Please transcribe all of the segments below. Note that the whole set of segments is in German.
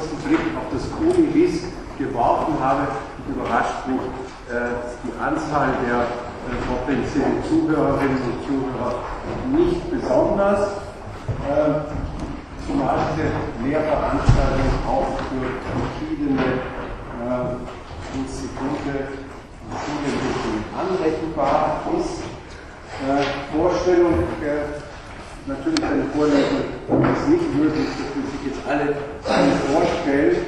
kurzen Blick auf das Kuni-Vis geworfen habe, überrascht mich äh, die Anzahl der äh, potenziellen Zuhörerinnen und Zuhörer nicht besonders. Äh, zumal diese Lehrveranstaltung auch für verschiedene äh, Institute und anrechenbar ist. Äh, Vorstellung, äh, natürlich eine Vorlesung ist nicht möglich, dass sich jetzt alle, vorstellen,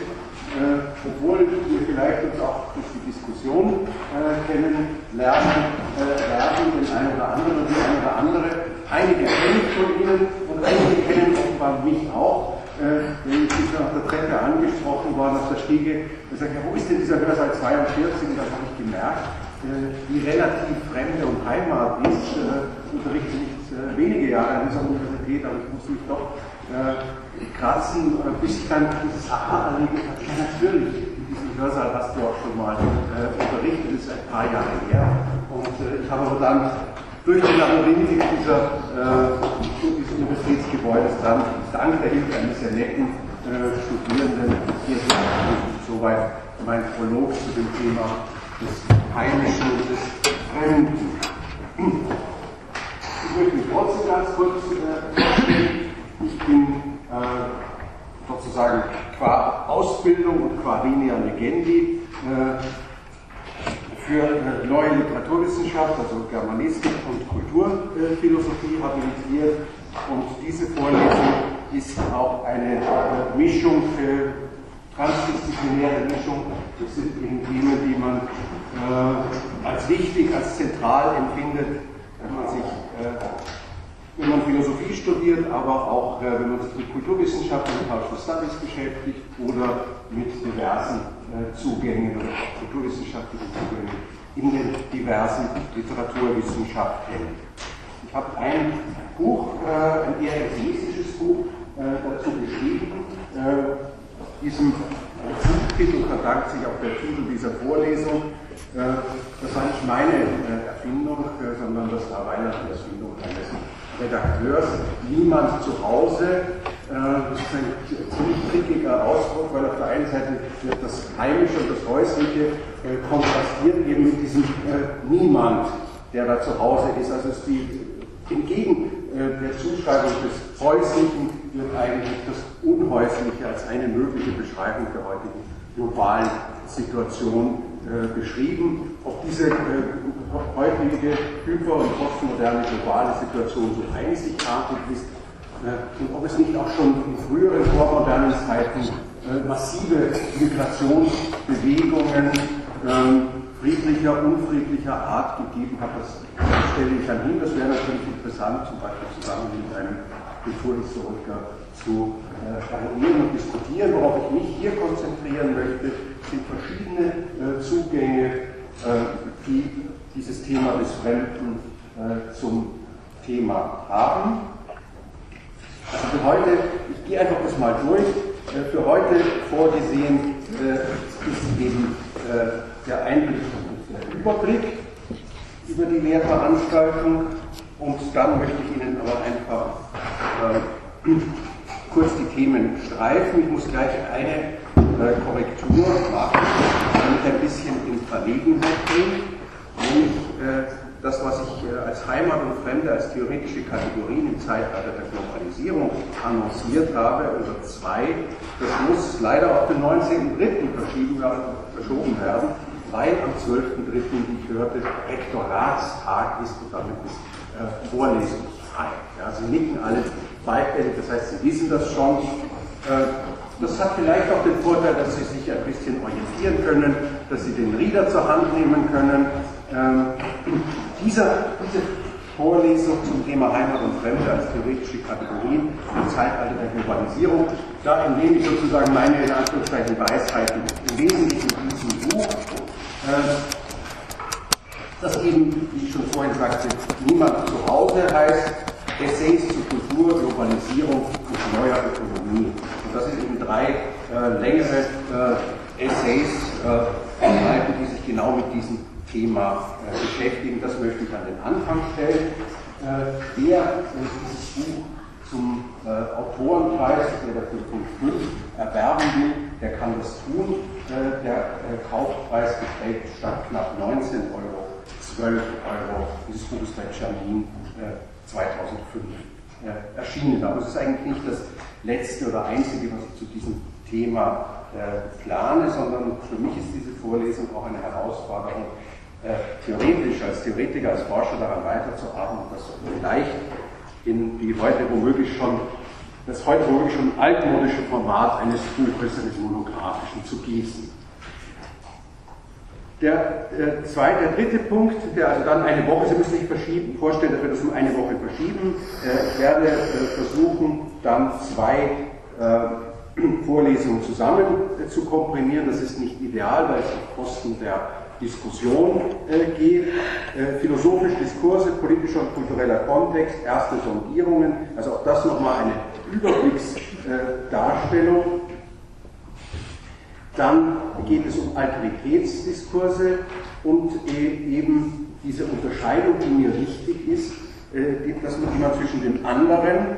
äh, obwohl wir vielleicht uns auch durch die Diskussion äh, kennenlernen äh, werden, den einen oder anderen und die eine oder andere. Einige kenne ich von Ihnen und einige kennen offenbar mich auch. Äh, wenn ich bin auf der Treppe angesprochen worden, auf der Stiege, und sage, ja, wo ist denn dieser Hörsaal 42? Und dann habe ich gemerkt, äh, wie relativ Fremde und Heimat ist. Äh, unterrichte nicht äh, wenige Jahre an dieser Universität, aber ich muss mich doch kratzen, bis ich dann dieses Aha erlebt habe. Ja, natürlich, in diesem Hörsaal hast du auch schon mal unterrichtet, das ist ein paar Jahre her. Und ich habe aber dann durch die Labyrinthe dieser, dieses Universitätsgebäudes dann dank der Hilfe eines sehr netten Studierenden hier soweit mein Prolog zu dem Thema des Heimischen und des Fremden. Ich möchte mich trotzdem ganz kurz vorstellen. ich bin äh, sozusagen qua Ausbildung und qua linea legendi äh, für äh, neue Literaturwissenschaft, also Germanistik und Kulturphilosophie habilitiert. Und diese Vorlesung ist auch eine äh, Mischung transdisziplinäre Mischung. Das sind eben Themen, die man äh, als wichtig, als zentral empfindet, wenn man sich, äh, wenn man Philosophie studiert, aber auch äh, wenn man sich mit Kulturwissenschaften und Cultural Studies beschäftigt oder mit diversen äh, Zugängen oder kulturwissenschaftlichen Zugängen in den diversen Literaturwissenschaften. Ich habe ein Buch, äh, ein eher essayistisches Buch äh, dazu geschrieben diesem Titel verdankt sich auch der Titel dieser Vorlesung. Äh, das war nicht meine äh, Erfindung, äh, sondern das war Weihnachten Erfindung eines Redakteurs. Niemand zu Hause, das ist ein ziemlich trickiger Ausdruck, weil auf der einen Seite wird das Heimische und das Häusliche kontrastiert eben mit diesem Niemand, der da zu Hause ist. Also ist die entgegen der Zuschreibung des Häuslichen wird eigentlich das Unhäusliche als eine mögliche Beschreibung der heutigen globalen Situation äh, beschrieben. Ob diese äh, heutige hyper- und postmoderne globale Situation so einzigartig ist äh, und ob es nicht auch schon in früheren vormodernen Zeiten äh, massive Migrationsbewegungen ähm, friedlicher, unfriedlicher Art gegeben hat, das stelle ich dann hin. Das wäre natürlich interessant, zum Beispiel zusammen mit einem Kulturhistoriker zu variieren und diskutieren. Worauf ich mich hier konzentrieren möchte, sind verschiedene äh, Zugänge, äh, die dieses Thema des Fremden äh, zum Thema haben. Also für heute, ich gehe einfach das mal durch. Äh, für heute vorgesehen äh, ist eben der Einblick und der Überblick über die Lehrveranstaltung und dann möchte ich Ihnen aber einfach äh, kurz die Themen streifen. Ich muss gleich eine äh, Korrektur machen, damit ein bisschen in Verlegenheit bringen, nämlich äh, das, was ich äh, als Heimat und Fremde, als theoretische Kategorien im Zeitalter der Globalisierung annonciert habe, oder zwei, das muss leider auf den 19.03. verschoben werden, weil am 12.03., wie ich hörte, Rektoratstag ist und damit ist äh, vorlesungsfrei. Ja, Sie nicken alle beidhändig, das heißt, Sie wissen das schon. Äh, das hat vielleicht auch den Vorteil, dass Sie sich ein bisschen orientieren können, dass Sie den Reader zur Hand nehmen können. Ähm, dieser, diese Vorlesung zum Thema Heimat und Fremde als theoretische Kategorien im Zeitalter der Globalisierung, da entnehme ich sozusagen meine in Anführungszeichen Weisheiten im Wesentlichen diesem Buch. Äh, das eben, wie ich schon vorhin sagte, niemand zu Hause heißt, Essays zu Kultur, Globalisierung und neuer Ökonomie. Und das sind eben drei äh, längere äh, Essays, äh, die sich genau mit diesem Thema äh, beschäftigen. Das möchte ich an den Anfang stellen. Äh, der dieses Buch zum äh, Autorenpreis, der der für Punkt 5 erwerben will, der kann das tun. Äh, der äh, Kaufpreis beträgt statt knapp 19 Euro 12 Euro. Dieses Buch ist bei Jamin 2005 äh, erschienen. Aber es ist eigentlich nicht das letzte oder einzige, was ich zu diesem Thema äh, plane, sondern für mich ist diese Vorlesung auch eine Herausforderung, äh, theoretisch, als Theoretiker, als Forscher daran weiterzuarbeiten und das vielleicht in die heute womöglich schon, das heute womöglich schon altmodische Format eines eines monographischen zu gießen. Der, äh, zweite, der dritte Punkt, der also dann eine Woche, Sie müssen sich verschieben, vorstellen, dass wir das um eine Woche verschieben. Äh, ich werde äh, versuchen, dann zwei äh, Vorlesungen zusammen zu komprimieren. Das ist nicht ideal, weil es auf Kosten der Diskussion geht. philosophische Diskurse, politischer und kultureller Kontext, erste Sondierungen, also auch das nochmal eine Überblicksdarstellung. Dann geht es um Alteritätsdiskurse und e-, eben diese Unterscheidung, die mir wichtig ist, äh, dass man immer zwischen dem anderen,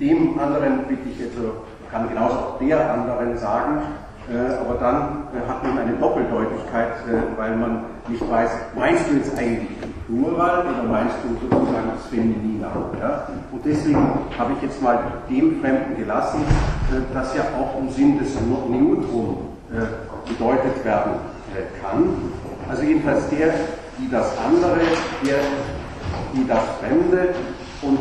dem anderen bitte ich jetzt, kann genauso auch der anderen sagen, äh, aber dann äh, hat man eine Doppeldeutigkeit, weil man nicht weiß, meinst du jetzt eigentlich den Plural oder meinst du sozusagen das Feminina? Ja? Und deswegen habe ich jetzt mal dem Fremden gelassen, das ja auch im Sinn des Neutrum äh, gedeutet werden äh, kann. Also jedenfalls der, die das andere, der, die das Fremde und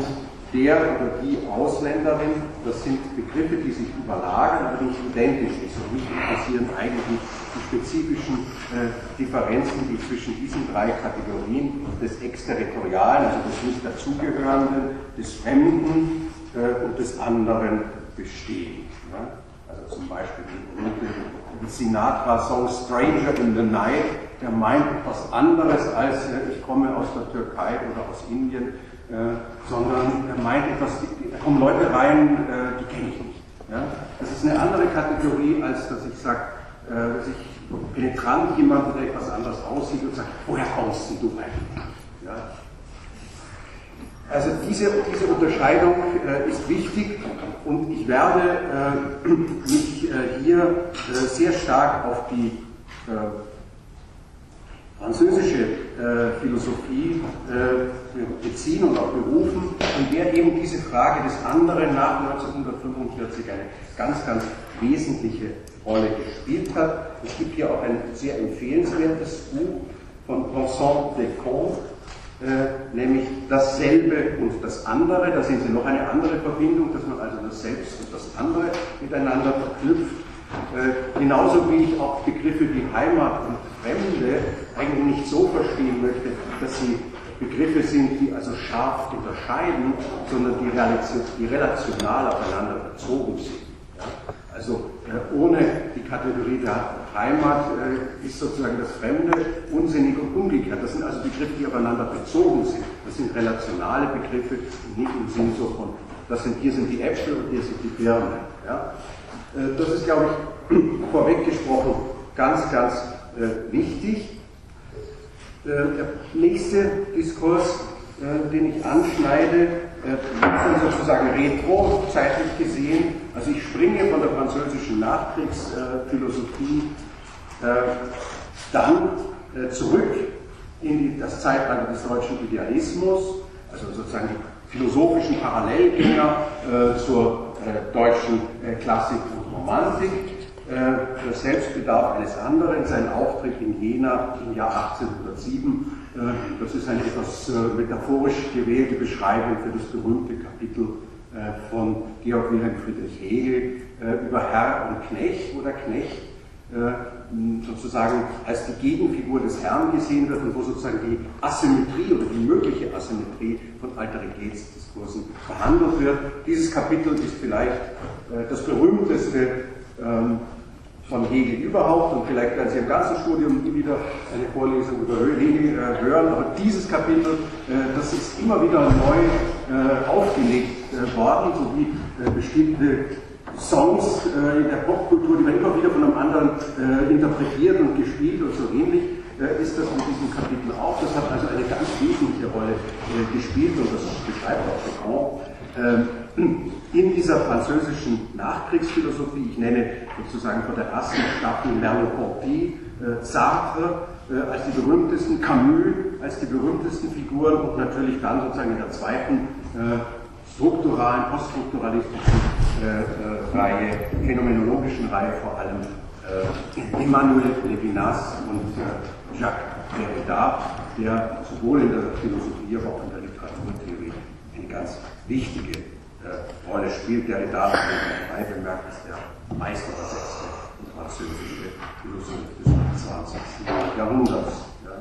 der oder die Ausländerin, das sind Begriffe, die sich überlagern, aber nicht identisch ist. Und mich interessieren eigentlich die spezifischen äh, Differenzen, die zwischen diesen drei Kategorien des Exterritorialen, also des nicht dazugehörenden, des Fremden äh, und des anderen bestehen. Also zum Beispiel die Sinatra-Song Stranger in the Night, der meint etwas anderes als äh, ich komme aus der Türkei oder aus Indien, äh, sondern er meint etwas, da kommen Leute rein, äh, die kenne ich nicht. Ja? Das ist eine andere Kategorie, als dass ich sage, dass ich penetrant jemand, der etwas anderes aussieht und sagt, woher kommst du eigentlich? Ja? Also diese, diese Unterscheidung äh, ist wichtig und ich werde äh, mich äh, hier äh, sehr stark auf die äh, französische äh, Philosophie beziehen und auch berufen, in der eben diese Frage des anderen nach 1945 eine ganz, ganz wesentliche Rolle gespielt hat. Es gibt hier auch ein sehr empfehlenswertes Buch von Vincent Descamps, äh, nämlich dasselbe und das andere. Da sehen Sie noch eine andere Verbindung, dass man also das Selbst und das andere miteinander verknüpft. Äh, genauso wie ich auch Begriffe wie Heimat und Fremde eigentlich nicht so verstehen möchte, dass sie Begriffe sind, die also scharf unterscheiden, sondern die, relational aufeinander bezogen sind. Ja? Also äh, ohne die Kategorie der Heimat äh, ist sozusagen das Fremde unsinnig und umgekehrt. Das sind also Begriffe, die aufeinander bezogen sind. Das sind relationale Begriffe und nicht im Sinn so von, das sind, hier sind die Äpfel und hier sind die Birnen. Ja? Äh, das ist, glaube ich, vorweggesprochen ganz, ganz wichtig. Der nächste Diskurs, den ich anschneide, äh, sozusagen retro, zeitlich gesehen. Also ich springe von der französischen Nachkriegsphilosophie äh, dann äh, zurück in das Zeitalter des deutschen Idealismus, also sozusagen die philosophischen Parallelgänger zur deutschen Klassik und Romantik. Der Selbstbedarf eines anderen, sein Auftritt in Jena im Jahr 1807 äh, das ist eine etwas äh, metaphorisch gewählte Beschreibung für das berühmte Kapitel äh, von Georg Wilhelm Friedrich Hegel über Herr und Knecht, wo der Knecht sozusagen als die Gegenfigur des Herrn gesehen wird und wo sozusagen die Asymmetrie oder die mögliche Asymmetrie von Alteritätsdiskursen behandelt wird. Dieses Kapitel ist vielleicht das berühmteste ähm, von Hegel überhaupt und vielleicht werden Sie im ganzen Studium wieder eine Vorlesung über Hegel äh, hören, aber dieses Kapitel, äh, das ist immer wieder neu äh, aufgelegt äh, worden, so wie äh, bestimmte Songs äh, in der Popkultur, die werden immer wieder von einem anderen interpretiert und gespielt und so ähnlich ist das in diesem Kapitel auch. Das hat also eine ganz wesentliche Rolle gespielt und das beschreibt auch Becon. In dieser französischen Nachkriegsphilosophie, ich nenne sozusagen von der ersten Staffel Merleau-Ponty, äh, Sartre äh, als die berühmtesten, Camus als die berühmtesten Figuren und natürlich dann sozusagen in der zweiten äh, strukturalen, poststrukturalistischen äh, Reihe, phänomenologischen Reihe vor allem Emmanuel Levinas und Jacques Derrida, der sowohl in der Philosophie, aber auch in der Literaturtheorie eine ganz wichtige Rolle spielt. Derrida, wie man bemerkt, ist der meistübersetzte französische Philosoph des 20. Jahrhunderts. Ja.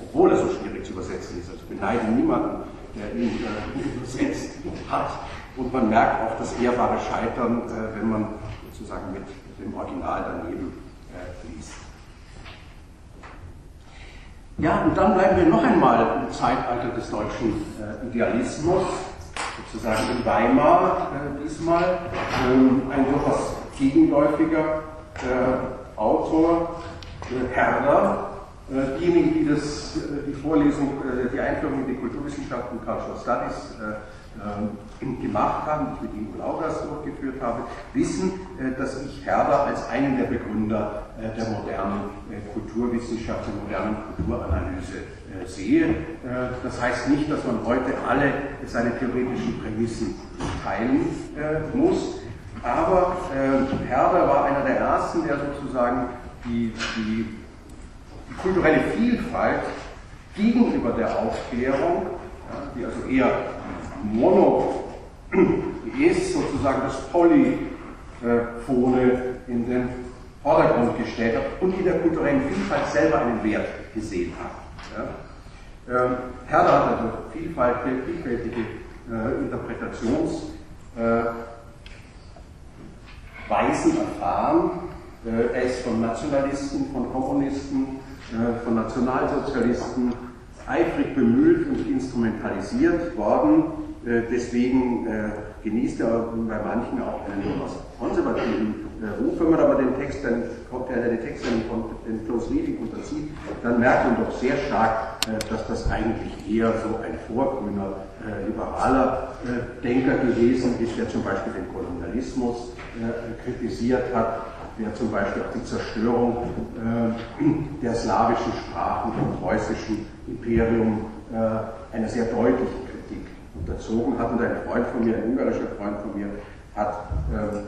Obwohl er so schwierig zu übersetzen ist. Also beneide niemanden, der ihn äh, übersetzt hat. Und man merkt auch das ehrbare Scheitern, äh, wenn man sozusagen mit dem Original daneben äh, liest. Ja, und dann bleiben wir noch einmal im Zeitalter des deutschen äh, Idealismus, sozusagen in Weimar äh, diesmal, ähm, ein durchaus gegenläufiger äh, Autor, äh, Herder, äh, diejenigen, die das, äh, die Vorlesung, äh, die Einführung in die Kulturwissenschaften Cultural Studies gemacht haben, die ich mit Ingo Laugas durchgeführt habe, wissen, dass ich Herder als einen der Begründer der modernen Kulturwissenschaft, der modernen Kulturanalyse sehe. Das heißt nicht, dass man heute alle seine theoretischen Prämissen teilen muss, aber äh, Herder war einer der ersten, der sozusagen die, die, die kulturelle Vielfalt gegenüber der Aufklärung, die also eher mono ist, sozusagen das Polyphone in den Vordergrund gestellt hat und in der kulturellen Vielfalt selber einen Wert gesehen hat. Ja. Ähm, Herder hat also vielfältige äh, Interpretations- äh, erfahren. Äh, er ist von Nationalisten, von Kommunisten, äh, von Nationalsozialisten eifrig bemüht und instrumentalisiert worden. Äh, deswegen genießt er bei manchen auch einen etwas konservativen Ruf. Wenn man aber den Text dann, den Text dann von den Close Reading unterzieht, dann merkt man doch sehr stark, dass das eigentlich eher so ein vorgrüner, liberaler Denker gewesen ist, der zum Beispiel den Kolonialismus äh, kritisiert hat, der zum Beispiel auch die Zerstörung äh, der slawischen Sprachen vom preußischen Imperium äh, einer sehr deutlichen Kritik unterzogen hat. Und ein Freund von mir, ein ungarischer Freund von mir, hat ähm,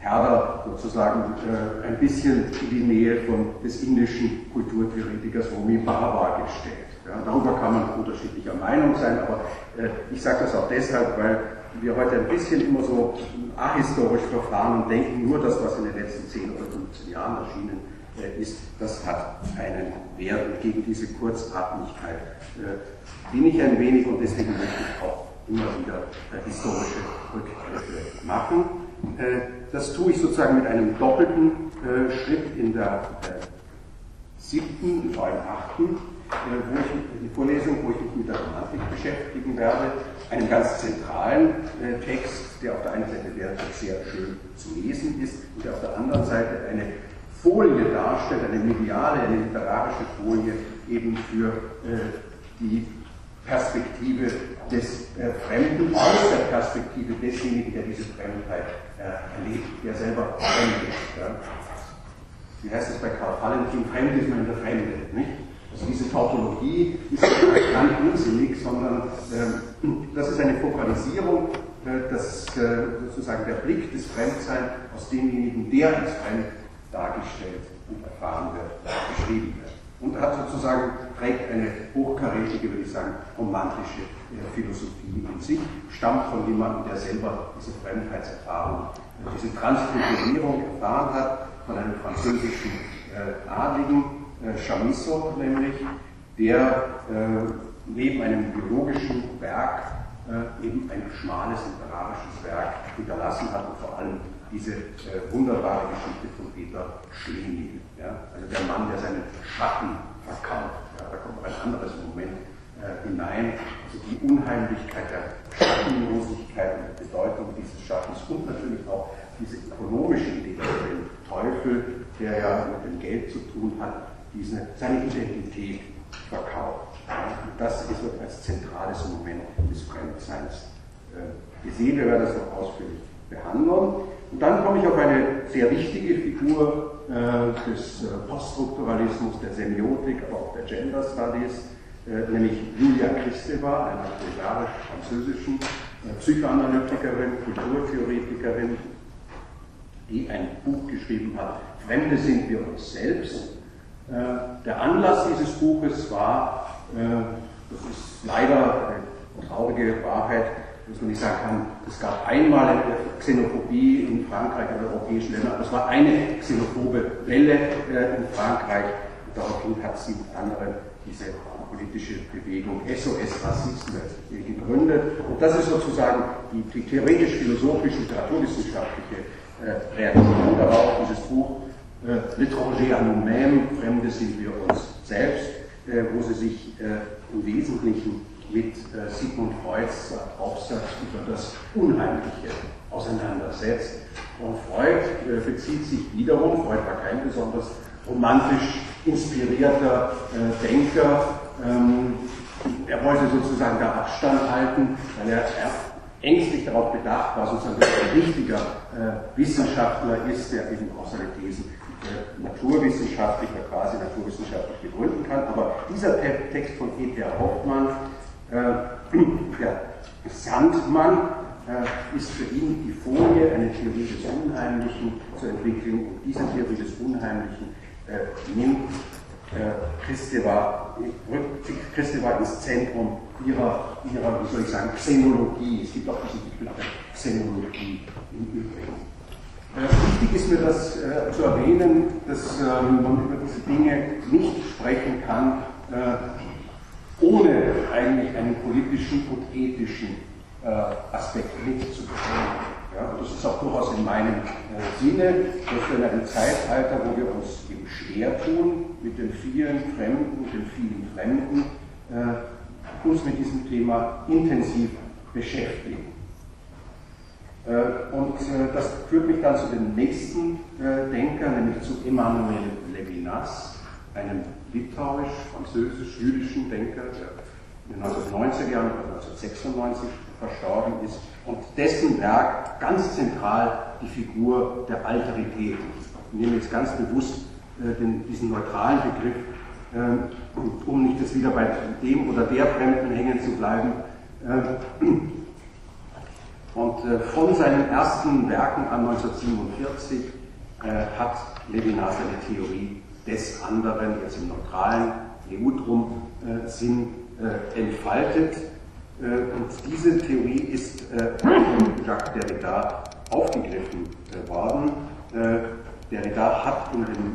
Herder sozusagen äh, ein bisschen in die Nähe von, des indischen Kulturtheoretikers Homi Bhabha gestellt. Ja, darüber kann man unterschiedlicher Meinung sein, aber äh, ich sage das auch deshalb, weil wir heute ein bisschen immer so ahistorisch verfahren und denken, nur das, was in den letzten 10 oder 15 Jahren erschienen äh, ist, das hat einen Wert. Und gegen diese Kurzatmigkeit äh, bin ich ein wenig und deswegen möchte ich auch immer wieder äh, historische Rückgriffe machen. Das tue ich sozusagen mit einem doppelten Schritt in der siebten, vor allem achten wo ich, die Vorlesung, wo ich mich mit der Romantik beschäftigen werde, einen ganz zentralen äh, Text, der auf der einen Seite sehr schön zu lesen ist und der auf der anderen Seite eine Folie darstellt, eine mediale, eine literarische Folie eben für äh, die Perspektive des äh, Fremden aus der Perspektive desjenigen, der diese Fremdheit äh, erlebt, der selber fremd ist. Ja. Wie heißt es bei Karl Valentin? Fremd ist man in der Fremde. Nicht? Also diese Tautologie ist nicht unsinnig, sondern äh, das ist eine Fokalisierung, äh, dass äh, sozusagen der Blick des Fremdseins aus demjenigen, der als fremd dargestellt und erfahren wird, beschrieben wird. Und er hat sozusagen, trägt eine hochkarätige, würde ich sagen, romantische äh, Philosophie in sich, stammt von jemandem, der selber diese Fremdheitserfahrung, äh, diese Transkulturierung erfahren hat, von einem französischen äh, Adligen, Chamisso nämlich, der neben einem biologischen Werk eben ein schmales literarisches Werk hinterlassen hat und vor allem diese wunderbare Geschichte von Peter Schlemihl. Ja? Also der Mann, der seinen Schatten verkauft. Ja? Da kommt ein anderes Moment äh, hinein. Also die Unheimlichkeit der Schattenlosigkeit und die Bedeutung dieses Schattens und natürlich auch diese ökonomische Idee den Teufel, der ja mit dem Geld zu tun hat, diese, seine Identität verkauft. Und das ist als zentrales Moment des Fremdseins gesehen. Wir werden das noch ausführlich behandeln. Und dann komme ich auf eine sehr wichtige Figur äh, des äh, Poststrukturalismus, der Semiotik, aber auch der Gender Studies, äh, nämlich Julia Kristeva, einer bulgarisch-französischen äh, Psychoanalytikerin, Kulturtheoretikerin, die ein Buch geschrieben hat, Fremde sind wir uns selbst. Äh, der Anlass dieses Buches war, äh, das ist leider eine traurige Wahrheit, dass man nicht sagen kann, es gab einmal eine Xenophobie in Frankreich oder europäischen Ländern, aber es war eine xenophobe Welle äh, in Frankreich. Und daraufhin hat sie anderen diese politische Bewegung SOS Rassisme gegründet. Und das ist sozusagen die, die theoretisch-philosophische, literaturwissenschaftliche äh, Reaktion darauf, dieses Buch äh, L'étranger à nous-mêmes, Fremde sind wir uns selbst, äh, wo sie sich äh, im Wesentlichen mit äh, Sigmund Freuds Aufsatz über das Unheimliche auseinandersetzt. Und Freud äh, bezieht sich wiederum, Freud war kein besonders romantisch inspirierter äh, Denker, ähm, er wollte sozusagen da Abstand halten, weil er, ängstlich darauf bedacht war, sozusagen dass er ein richtiger Wissenschaftler ist, der eben auch seine Thesen naturwissenschaftlich oder quasi naturwissenschaftlich begründen kann. Aber dieser Text von E.T.R. Hoffmann der Sandmann äh, ist für ihn die Folie, eine Theorie des Unheimlichen zu entwickeln. Und diese Theorie des Unheimlichen äh, nimmt Christeva, Christeva ins Zentrum ihrer, ihrer, wie soll ich sagen, Xenologie. Es gibt auch diesen Begriff der Xenologie im Übrigen. Wichtig ist mir das äh, zu erwähnen, dass ähm, man über diese Dinge nicht sprechen kann, äh, ohne eigentlich einen politischen und ethischen äh, Aspekt mitzubringen. Ja, das ist auch durchaus in meinem äh, Sinne, dass wir in einem Zeitalter, wo wir uns eben schwer tun mit den vielen Fremden, mit den vielen Fremden, äh, uns mit diesem Thema intensiv beschäftigen. Äh, und äh, das führt mich dann zu dem nächsten äh, Denker, nämlich zu Emmanuel Levinas, einem litauisch-französisch-jüdischen Denker, der in den 1990er Jahren, 1996 verstorben ist und dessen Werk ganz zentral die Figur der Alterität. Ich nehme jetzt ganz bewusst äh, den, diesen neutralen Begriff, äh, um nicht jetzt wieder bei dem oder der Fremden hängen zu bleiben. Äh, und äh, von seinen ersten Werken an 1947 äh, hat Levinas eine Theorie des anderen, jetzt im neutralen Neutrum-Sinn äh, entfaltet. Äh, und diese Theorie ist äh, von Jacques Derrida aufgegriffen worden. Derrida hat in dem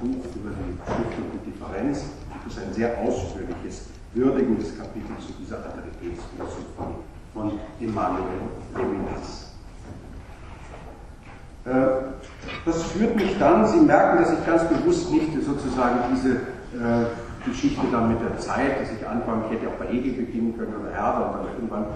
Buch über die Stiftung und Differenz das ein sehr ausführliches, würdigendes Kapitel zu dieser Alternativitätsphilosophie von Emmanuel Levinas. Das führt mich dann, Sie merken, dass ich ganz bewusst nicht sozusagen diese äh, Geschichte dann mit der Zeit, dass ich anfangen, ich hätte auch bei Hegel beginnen können oder Herder und dann irgendwann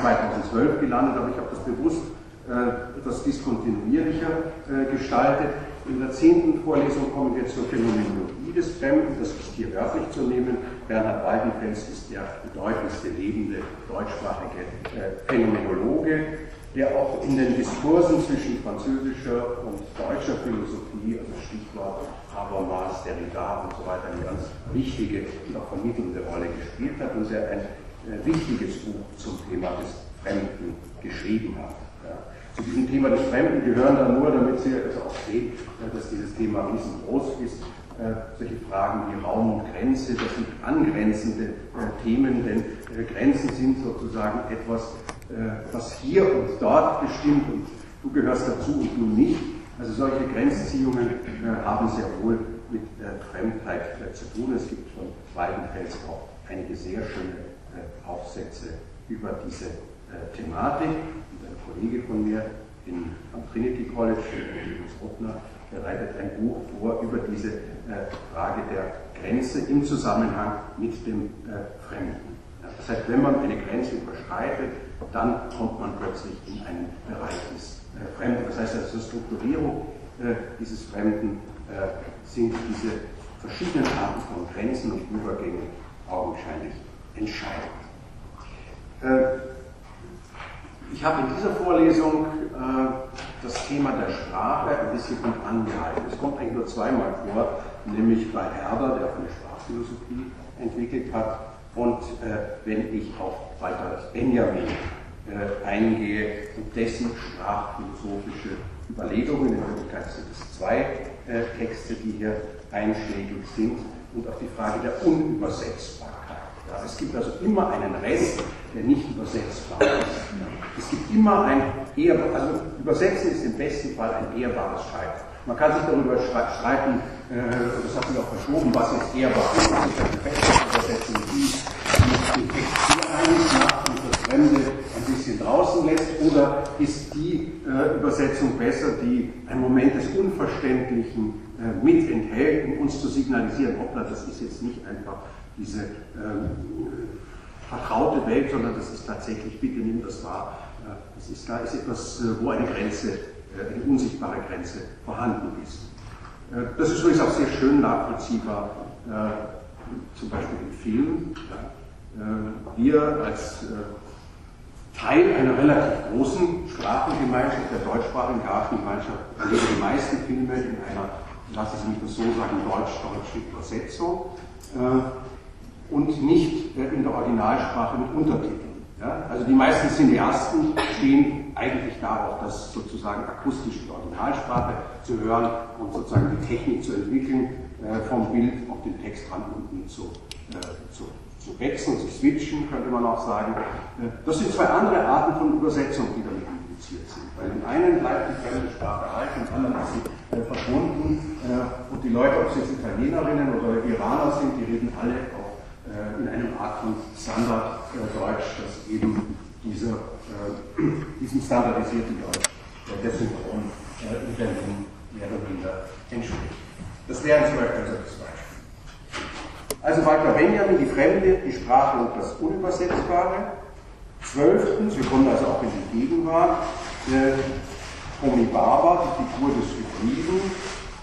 2012 gelandet, aber ich habe das bewusst äh, etwas diskontinuierlicher äh, gestaltet. In der zehnten Vorlesung kommen wir zur Phänomenologie des Fremden, das ist hier wörtlich zu nehmen. Bernhard Waldenfels ist der bedeutendste lebende deutschsprachige äh, Phänomenologe der auch in den Diskursen zwischen französischer und deutscher Philosophie, also Stichwort Habermas, Derrida und so weiter, eine ganz wichtige und auch vermittelnde Rolle gespielt hat und der ein äh, wichtiges Buch zum Thema des Fremden geschrieben hat. Ja. Zu diesem Thema des Fremden gehören dann nur, damit Sie also auch sehen, äh, dass dieses Thema riesengroß ist, äh, solche Fragen wie Raum und Grenze, das sind angrenzende äh, Themen, denn äh, Grenzen sind sozusagen etwas, was hier und dort bestimmt und du gehörst dazu und du nicht. Also solche Grenzziehungen äh, haben sehr wohl mit Fremdheit zu tun. Es gibt von Weidenfels auch einige sehr schöne Aufsätze über diese Thematik. Und ein Kollege von mir in, am Trinity College, Julius Ruttner, bereitet ein Buch vor über diese Frage der Grenze im Zusammenhang mit dem Fremden. Das heißt, wenn man eine Grenze überschreitet, dann kommt man plötzlich in einen Bereich des äh, Fremden. Das heißt, also zur Strukturierung äh, dieses Fremden äh, sind diese verschiedenen Arten von Grenzen und Übergängen augenscheinlich entscheidend. Äh, Ich habe in dieser Vorlesung äh, das Thema der Sprache ein bisschen gut angehalten. Es kommt eigentlich nur zweimal vor, nämlich bei Herder, der eine Sprachphilosophie entwickelt hat, und äh, wenn ich auf Walter Benjamin äh, eingehe und dessen sprachphilosophische Überlegungen, in Wirklichkeit sind es zwei äh, Texte, die hier einschlägig sind, und auf die Frage der Unübersetzbarkeit. Ja, es gibt also immer einen Rest, der nicht übersetzbar ist. Es gibt immer ein ehrbar, also übersetzen ist im besten Fall ein ehrbares Scheitern. Man kann sich darüber streiten, äh, das hat sich auch verschoben, was jetzt ehrbar ist. Übersetzung, die, den Text hier eigentlich macht und das Fremde ein bisschen draußen lässt, oder ist die äh, Übersetzung besser, die einen Moment des Unverständlichen äh, mit enthält, um uns zu signalisieren, hoppla, das ist jetzt nicht einfach diese ähm, vertraute Welt, sondern das ist tatsächlich, bitte nimm das wahr, äh, das ist, da ist etwas, äh, wo eine Grenze, äh, eine unsichtbare Grenze vorhanden ist. Das ist übrigens auch sehr schön nachvollziehbar, zum Beispiel im Film. Wir als Teil einer relativ großen Sprachengemeinschaft, der deutschsprachigen Grafengemeinschaft, erleben die meisten Filme in einer, lasse ich mich das so sagen, deutsch-deutschen Übersetzung und nicht äh, in der Originalsprache mit Untertiteln. Ja? Also die meisten Cineasten stehen eigentlich darauf, das sozusagen akustisch in der Originalsprache zu hören und sozusagen die Technik zu entwickeln, äh, vom Bild auf den Text ran unten zu, äh, zu, zu wechseln, zu switchen, könnte man auch sagen. Äh, das sind zwei andere Arten von Übersetzung, die damit impliziert sind. Bei dem einen bleibt die fremde Sprache erhalten, beim anderen ist sie äh, verschwunden äh, und die Leute, ob sie jetzt Italienerinnen oder Iraner sind, die reden alle äh, in einem Art von Standarddeutsch, das eben dieser, äh, diesem standardisierten Deutsch der Synchronüberlegung mehr oder minder entspricht. Das wäre zum Beispiel also das Beispiel. Also Walter Benjamin, die Fremde, die Sprache und das Unübersetzbare. Zwölftens, wir kommen also auch in die Gegenwart, äh, Homi Baba, die Figur des Hybriden,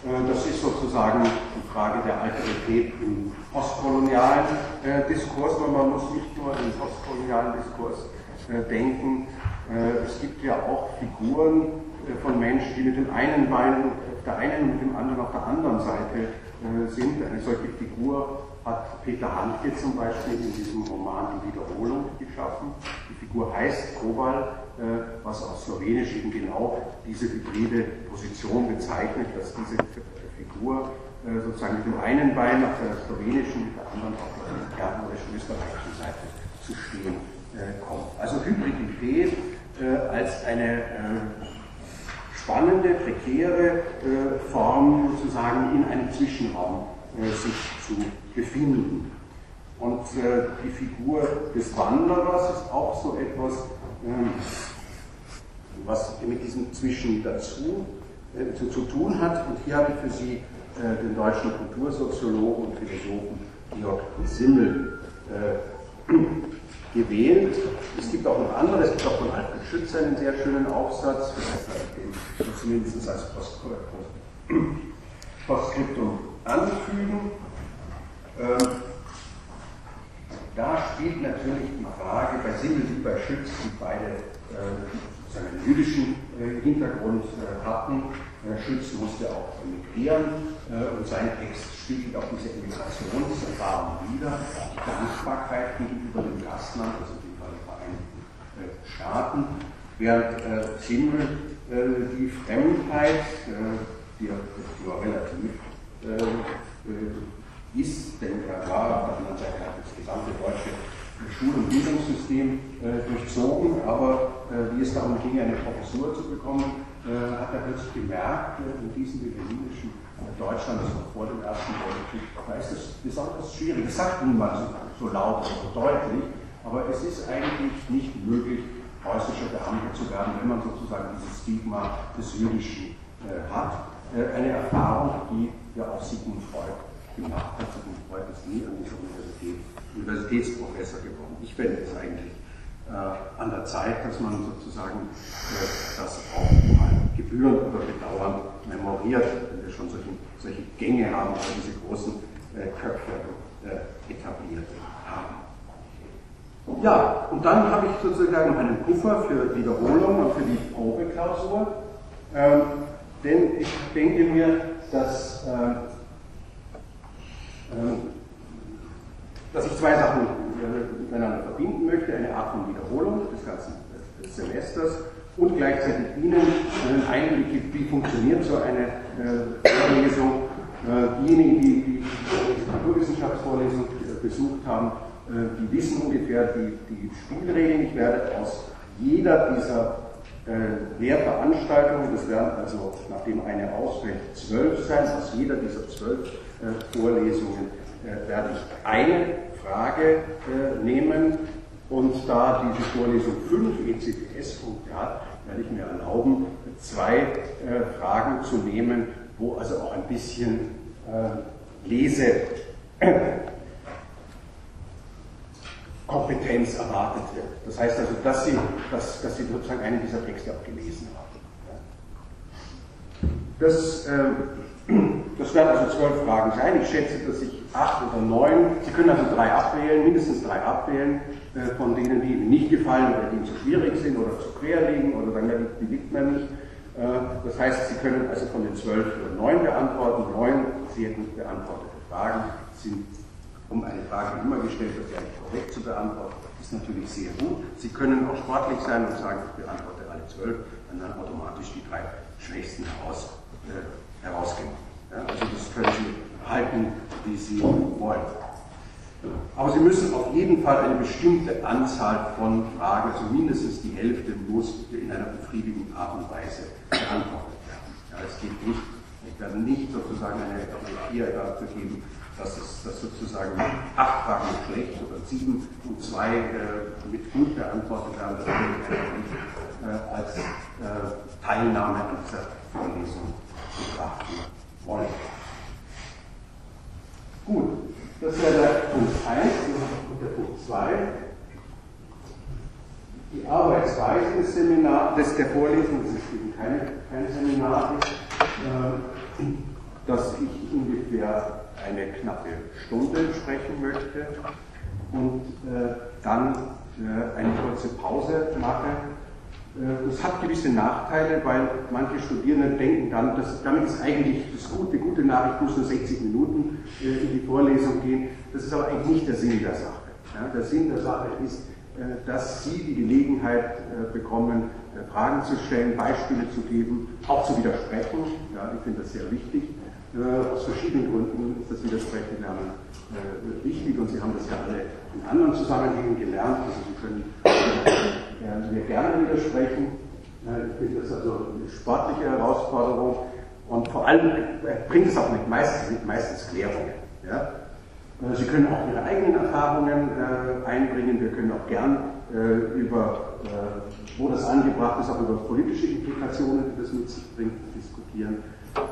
äh, das ist sozusagen die Frage der Alterität im postkolonialen äh, Diskurs, aber man muss nicht nur den postkolonialen Diskurs äh, denken. es gibt ja auch Figuren von Menschen, die mit dem einen Bein auf der einen und dem anderen auf der anderen Seite sind. Eine solche Figur hat Peter Handke zum Beispiel in diesem Roman Die Wiederholung geschaffen. Die Figur heißt Kowal, was auf Slowenisch eben genau diese hybride Position bezeichnet, dass diese Figur äh, sozusagen mit dem einen Bein auf der slowenischen, mit der anderen auf der gärtnerischen österreichischen Seite zu stehen äh, kommt. Also Hybridität äh, als eine spannende, prekäre Form sozusagen in einem Zwischenraum sich zu befinden. Und die Figur des Wanderers ist auch so etwas, ähm, was mit diesem Zwischen dazu zu, zu tun hat. Und hier habe ich für Sie äh, den deutschen Kultursoziologen und Philosophen Georg Simmel äh, gewählt. Es gibt auch noch andere, es gibt auch von Alfred Schützer einen sehr schönen Aufsatz, den zumindest als Postskriptum anfügen. Ähm, da spielt natürlich die Frage bei Simmel wie bei Schütz, die beide äh, einen jüdischen äh, Hintergrund äh, hatten, Schütz musste auch emigrieren äh, und sein Text spiegelt auch diese Emigrationserfahrung wider, die Dankbarkeit gegenüber dem Gastland, also dem Vereinigten äh, Staaten, während äh, die Fremdheit, die ja relativ ist, denn er war auf der anderen Seite das gesamte deutsche Schul- und Bildungssystem durchzogen, aber wie es darum ging, eine Professur zu bekommen, äh, hat er plötzlich gemerkt, äh, in diesem berlinischen äh, Deutschland, das noch vor dem Ersten Weltkrieg, da ist es besonders schwierig. Das sagt niemand so, so laut oder so deutlich, aber es ist eigentlich nicht möglich, preußischer Beamter zu werden, wenn man sozusagen dieses Stigma des Jüdischen äh, hat. Äh, eine Erfahrung, die ja auch Sigmund Freud gemacht hat. Sigmund Freud ist nie an dieser Universität Universitätsprofessor geworden. Ich fände es eigentlich äh, an der Zeit, dass man sozusagen äh, das auch mal gebührend oder bedauernd memoriert, wenn wir schon solche, solche Gänge haben oder diese großen äh, Köpfe etabliert haben. ja, und dann habe ich sozusagen einen Puffer für Wiederholung und für die Probeklausur. Ähm, denn ich denke mir, dass, äh, äh, dass ich zwei Sachen miteinander verbinden möchte. Eine Art von Wiederholung des ganzen Semesters und gleichzeitig Ihnen einen Einblick gibt, wie funktioniert so eine äh, Vorlesung. Äh, diejenigen, die die Naturwissenschaftsvorlesung äh, besucht haben, die wissen ungefähr die, die Spielregeln. Ich werde aus jeder dieser Lehrveranstaltungen, das werden also, nachdem eine ausfällt, zwölf sein, aus jeder dieser zwölf Vorlesungen werde ich eine Frage äh, nehmen und da diese Vorlesung fünf ECTS-Punkte hat, werde ich mir erlauben, zwei äh, Fragen zu nehmen, wo also auch ein bisschen äh, Lese Kompetenz erwartet wird. Das heißt also, dass Sie, dass, dass Sie sozusagen einen dieser Texte auch gelesen haben. Das, äh, das werden also zwölf Fragen sein. Ich schätze, dass ich acht oder neun, Sie können also drei abwählen, mindestens drei abwählen, äh, von denen, die Ihnen nicht gefallen oder die zu schwierig sind oder zu quer liegen oder sagen, die, die liegt mir nicht. Äh, das heißt, Sie können also von den zwölf oder neun beantworten. Neun sehr gut beantwortete Fragen sind um eine Frage, immer gestellt wird, gleich korrekt zu beantworten, ist natürlich sehr gut. Sie können auch sportlich sein und sagen, ich beantworte alle zwölf, und dann automatisch die drei schwächsten heraus, herausgehen. Ja, also das können Sie halten, wie Sie wollen. Aber Sie müssen auf jeden Fall eine bestimmte Anzahl von Fragen, mindestens die Hälfte, muss in einer befriedigenden Art und Weise beantwortet werden. Ja, es geht nicht, ich werde nicht sozusagen eine Eher dafür geben, dass es dass sozusagen acht Fragen schlecht oder sieben und zwei äh, mit gut beantwortet werden, das würde ich nicht äh, als äh, Teilnahme an dieser Vorlesung betrachten wollen. Gut, das wäre der Punkt 1 und der Punkt 2. Die Arbeitsweise des Seminars, des der Vorlesung, das ist eben keine, kein Seminar, äh, dass ich ungefähr eine knappe Stunde sprechen möchte und äh, dann äh, eine kurze Pause mache. Äh, das hat gewisse Nachteile, weil manche Studierende denken dann, dass damit ist eigentlich das gute, gute Nachricht, muss nur 60 Minuten äh, in die Vorlesung gehen. Das ist aber eigentlich nicht der Sinn der Sache. Der Sinn der Sache ist, äh, dass Sie die Gelegenheit bekommen, Fragen zu stellen, Beispiele zu geben, auch zu widersprechen. Ja, ich finde das sehr wichtig. Aus verschiedenen Gründen ist das Widersprechen lernen wichtig und Sie haben das ja alle in anderen Zusammenhängen gelernt. Also Sie können äh, mir gerne widersprechen. Äh, ich finde das also eine sportliche Herausforderung und vor allem äh, bringt es auch mit meistens, mit meistens Klärungen. Ja? Äh, Sie können auch Ihre eigenen Erfahrungen einbringen. Wir können auch gern über, wo das angebracht ist, auch über politische Implikationen, die das mit sich bringt, diskutieren.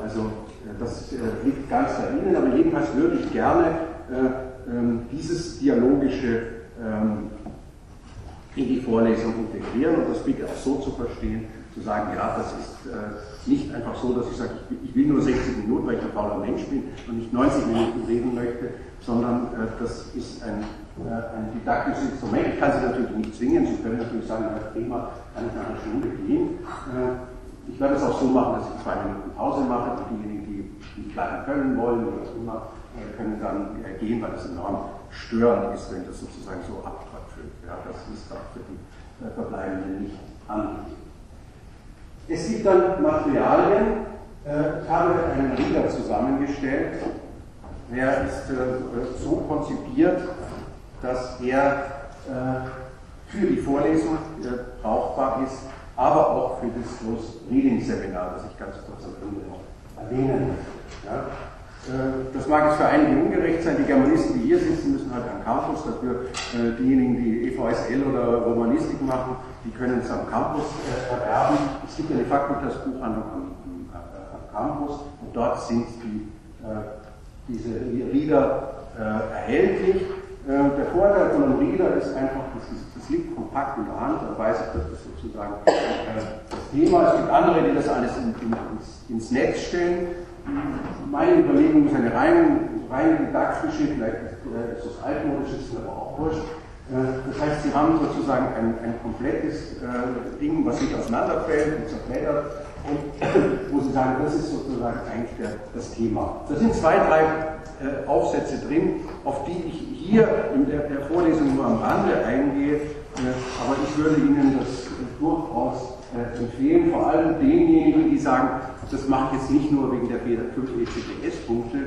Also äh, das äh, liegt ganz bei Ihnen, aber jedenfalls würde ich gerne äh, ähm, dieses dialogische ähm, in die Vorlesung integrieren und das bitte auch so zu verstehen, zu sagen, ja, das ist nicht einfach so, dass ich sage, ich will nur 60 Minuten, weil ich ein fauler Mensch bin und nicht 90 Minuten reden möchte, sondern das ist ein, ein didaktisches Instrument. Ich kann Sie natürlich nicht zwingen, Sie können natürlich sagen, Herr Thema kann ich nach einer Stunde gehen. Ich werde es auch so machen, dass ich zwei Minuten Pause mache und diejenigen, die bleiben können wollen oder was immer, äh, können dann gehen, weil das enorm störend ist, wenn das sozusagen so abtröpfelt. Ja, das ist auch für die äh, Verbleibenden nicht angenehm. Es gibt dann Materialien. Äh, ich habe einen Reader zusammengestellt. Der ist so konzipiert, dass er für die Vorlesung brauchbar ist aber auch für das Close Reading Seminar, das ich ganz kurz noch erwähnen. Ja. Äh, das mag jetzt für einige ungerecht sein. Die Germanisten, die hier sitzen, müssen halt am Campus. Dafür äh, diejenigen, die EVSL oder Romanistik machen, die können es am Campus äh, erwerben. Es gibt eine Fakultatsbuchhandlung am, am, Campus und dort sind die, diese Reader erhältlich. Der Vorteil von einem Reader ist einfach, dass es das liegt kompakt in der Hand, dann weiß ich, dass das sozusagen äh, das Thema ist. Es gibt andere, die das alles in, in, ins, ins, Netz stellen. Meine Überlegung ist eine rein, rein didaktische, vielleicht ist es altmodisch, ist aber auch wurscht. Das heißt, Sie haben sozusagen ein, ein komplettes Ding, was sich auseinanderfällt und zerfleddert und wo Sie sagen, das ist sozusagen eigentlich der, das Thema. Da sind zwei, drei äh, Aufsätze drin, auf die ich hier in der, der Vorlesung nur am Rande eingehe, äh, aber ich würde Ihnen das äh, durchaus äh, empfehlen, vor allem denjenigen, die sagen, das mache ich jetzt nicht nur wegen der fünf ECTS-Punkte,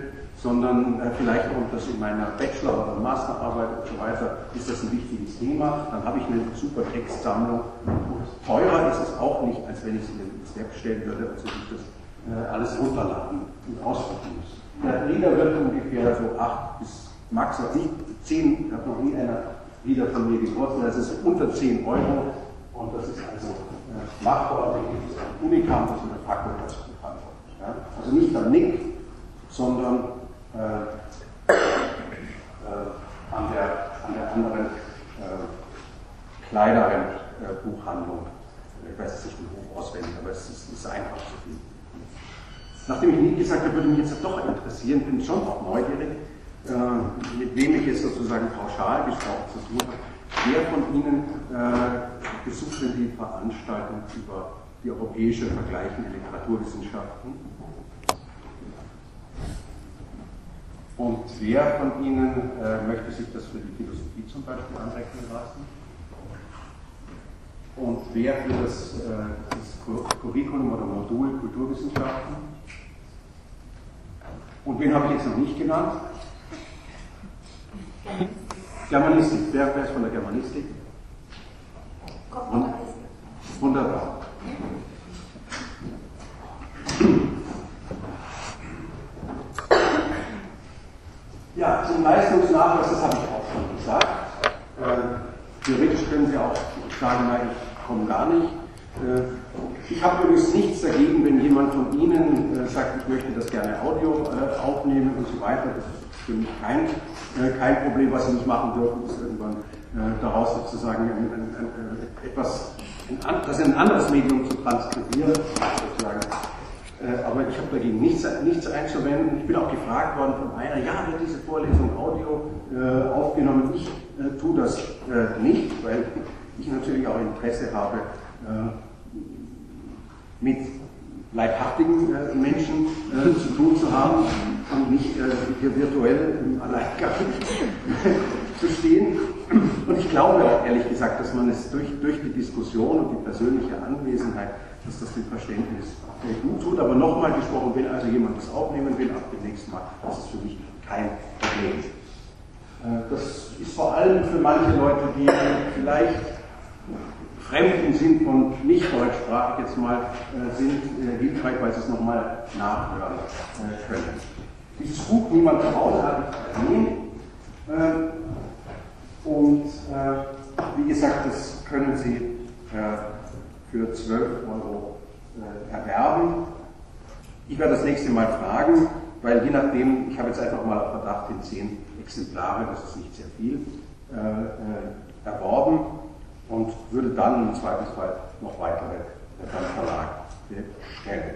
sondern äh, vielleicht kommt das in meiner Bachelor- oder Masterarbeit und so weiter, ist das ein wichtiges Thema, dann habe ich eine super Textsammlung. Und teurer ist es auch nicht, als wenn ich sie ins Web stellen würde und so äh, alles runterladen und ausdrucken muss. Der Reader wird ungefähr so 8 bis max 10, hat noch nie einer Reader von mir gekostet, das ist unter 10 Euro und das ist also äh, machbar, da gibt es ein Unicampus und ein Fakultas ja? Also nicht am Nick, sondern äh, äh, an, der, an der anderen äh, kleineren äh, Buchhandlung. Ich weiß es nicht im auswendig, aber es ist, ist einfach zu finden. Nachdem ich nie gesagt habe, würde mich jetzt doch interessieren, bin schon auch neugierig, äh, mit wem ich jetzt sozusagen pauschal gesprochen zu tun habe. Wer von Ihnen äh, besucht denn die Veranstaltung über die europäische vergleichende Literaturwissenschaften? Und wer von Ihnen äh, möchte sich das für die Philosophie zum Beispiel anrechnen lassen? Und wer für das, äh, das Curriculum oder Modul Kulturwissenschaften? Und wen habe ich jetzt noch nicht genannt? Germanistik. Wer, ist von der Germanistik? Wunderbar. Ja, zum Leistungsnachweis, das habe ich auch schon gesagt. Äh, theoretisch können Sie auch sagen, nein, ich komme gar nicht. Äh, ich habe übrigens nichts dagegen, wenn jemand von Ihnen äh, sagt, ich möchte das gerne Audio äh, aufnehmen und so weiter. Das ist für mich kein, äh, kein Problem. Was Sie nicht machen dürfen, ist irgendwann äh, daraus sozusagen ein, ein, ein, etwas, das in ein anderes Medium zu transkribieren, sozusagen äh, aber ich habe dagegen nichts, nichts einzuwenden. Ich bin auch gefragt worden von einer, ja, wird diese Vorlesung Audio äh, aufgenommen? Ich äh, tue das äh, nicht, weil ich natürlich auch Interesse habe, äh, mit leibhaftigen äh, Menschen zu tun zu haben und nicht hier virtuell im Alleingang zu stehen. Und ich glaube auch ehrlich gesagt, dass man es durch, durch die Diskussion und die persönliche Anwesenheit, dass das dem Verständnis gut tut. Aber nochmal gesprochen, wenn also jemand das aufnehmen will, ab dem nächsten Mal, das ist für mich kein Problem. Äh, das ist vor allem für manche Leute, die vielleicht fremd im Sinn von nicht deutschsprachig jetzt mal äh, sind, äh, hilfreich, weil sie es nochmal nachhören können. Dieses Buch Niemand zu Hause habe ich. Und wie gesagt, das können Sie für 12 Euro äh, erwerben. Ich werde das nächste Mal fragen, weil je nachdem, ich habe jetzt einfach mal Verdacht in zehn Exemplare, das ist nicht sehr viel, äh, äh, erworben und würde dann im Zweifelsfall noch weitere beim Verlag bestellen.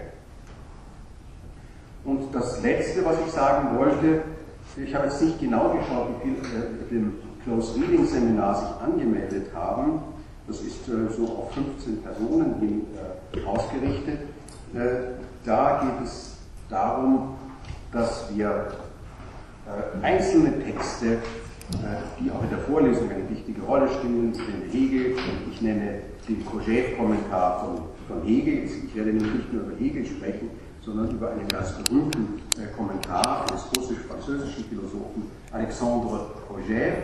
Und das Letzte, was ich sagen wollte, ich habe jetzt nicht genau geschaut, wie viele äh, dem Close Reading Seminar sich angemeldet haben. Das ist äh, so auf 15 Personen hin äh, ausgerichtet. Äh, da geht es darum, dass wir äh, einzelne Texte, die auch in der Vorlesung eine wichtige Rolle spielen, nenne Hegel, ich nenne den Kojève-Kommentar von, von Hegel. Ich werde nämlich nicht nur über Hegel sprechen, sondern über einen ganz berühmten äh, Kommentar eines russisch-französischen Philosophen Alexandre Kojève.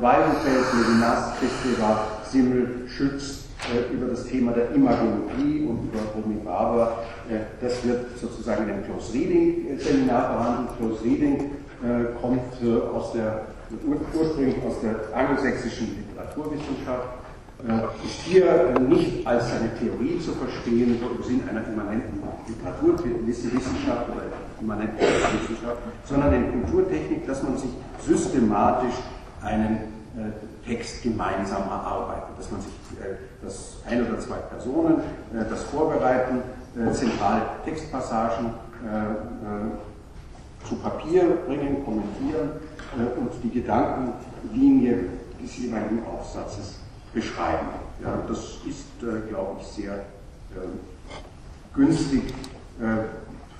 Weidenfeld, Levinas, Kristeva, Simmel, Schütz äh, über das Thema der Imagologie und über Romy Barber. Äh, das wird sozusagen in einem Close Reading äh, Seminar behandelt. Close Reading äh, kommt äh, aus der, ur ursprünglich aus der angelsächsischen Literaturwissenschaft, äh, ist hier nicht als eine Theorie zu verstehen, im Sinne einer immanenten Literaturwissenschaft oder immanenten Wissenschaft, sondern eine Kulturtechnik, dass man sich systematisch einen Text gemeinsam erarbeiten, dass man sich, dass ein oder zwei Personen das vorbereiten, zentrale Textpassagen zu Papier bringen, kommentieren äh, und die Gedankenlinie des jeweiligen Aufsatzes beschreiben. Ja, das ist, äh, glaube ich, sehr äh, günstig,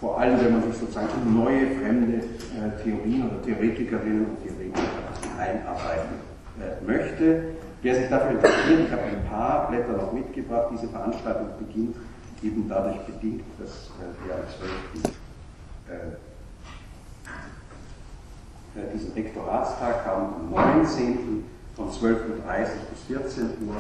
vor allem wenn man sich sozusagen in neue, fremde äh, Theorien oder Theoretikerinnen und Theoretiker einarbeiten äh, möchte. Wer sich dafür interessiert, ich habe ein paar Blätter noch mitgebracht. Diese Veranstaltung beginnt eben dadurch bedingt, dass äh, wir am 12. Diesen Rektoratstag haben, am 19. von 12.30 Uhr bis 14 Uhr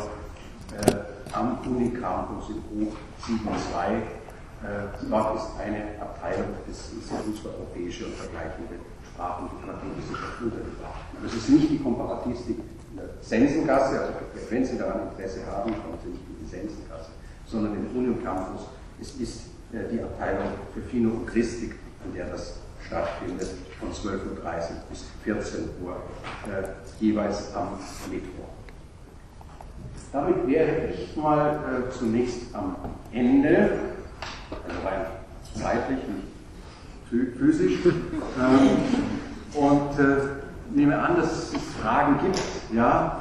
äh, am Unicampus in Hoch 72. Äh, dort ist eine Abteilung des Instituts für europäische und vergleichende Sprachen und Literaturwissenschaft untergebracht. Das ist nicht die Komparatistik in der Sensengasse, also wenn Sie daran Interesse haben, kommen Sie nicht in die Sensengasse, sondern im Unicampus. Es ist äh, die Abteilung für Phino und Christik, an der das stattfindet, von 12.30 Uhr bis 14 Uhr, äh, jeweils am Mittwoch. Damit wäre ich mal äh, zunächst am Ende, also rein zeitlich, nicht physisch, ähm, und äh, nehme an, dass es Fragen gibt. Ja,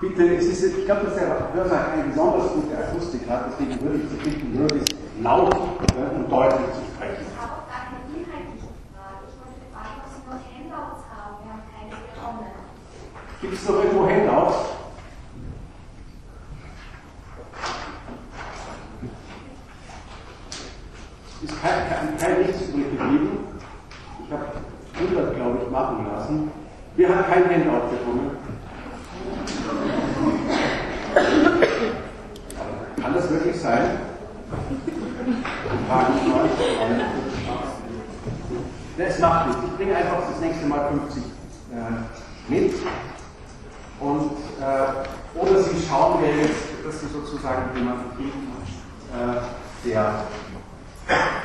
bitte, es ist, ich glaube, dass der Hörsaal eine besonders gute Akustik hat, deswegen würde ich Sie bitten, möglichst laut äh, und deutlich zu Gibt es noch irgendwo Handouts? Ist kein, kein, kein Nichts übrig geblieben. Ich habe 100, glaube ich, machen lassen. Wir haben kein Handout bekommen. Kann das wirklich sein? Frage ich mal. Es macht nichts. Ich bringe einfach das nächste Mal 50 äh, mit. Und, äh, oder Sie schauen mir jetzt, dass Sie sozusagen jemanden finden, äh, der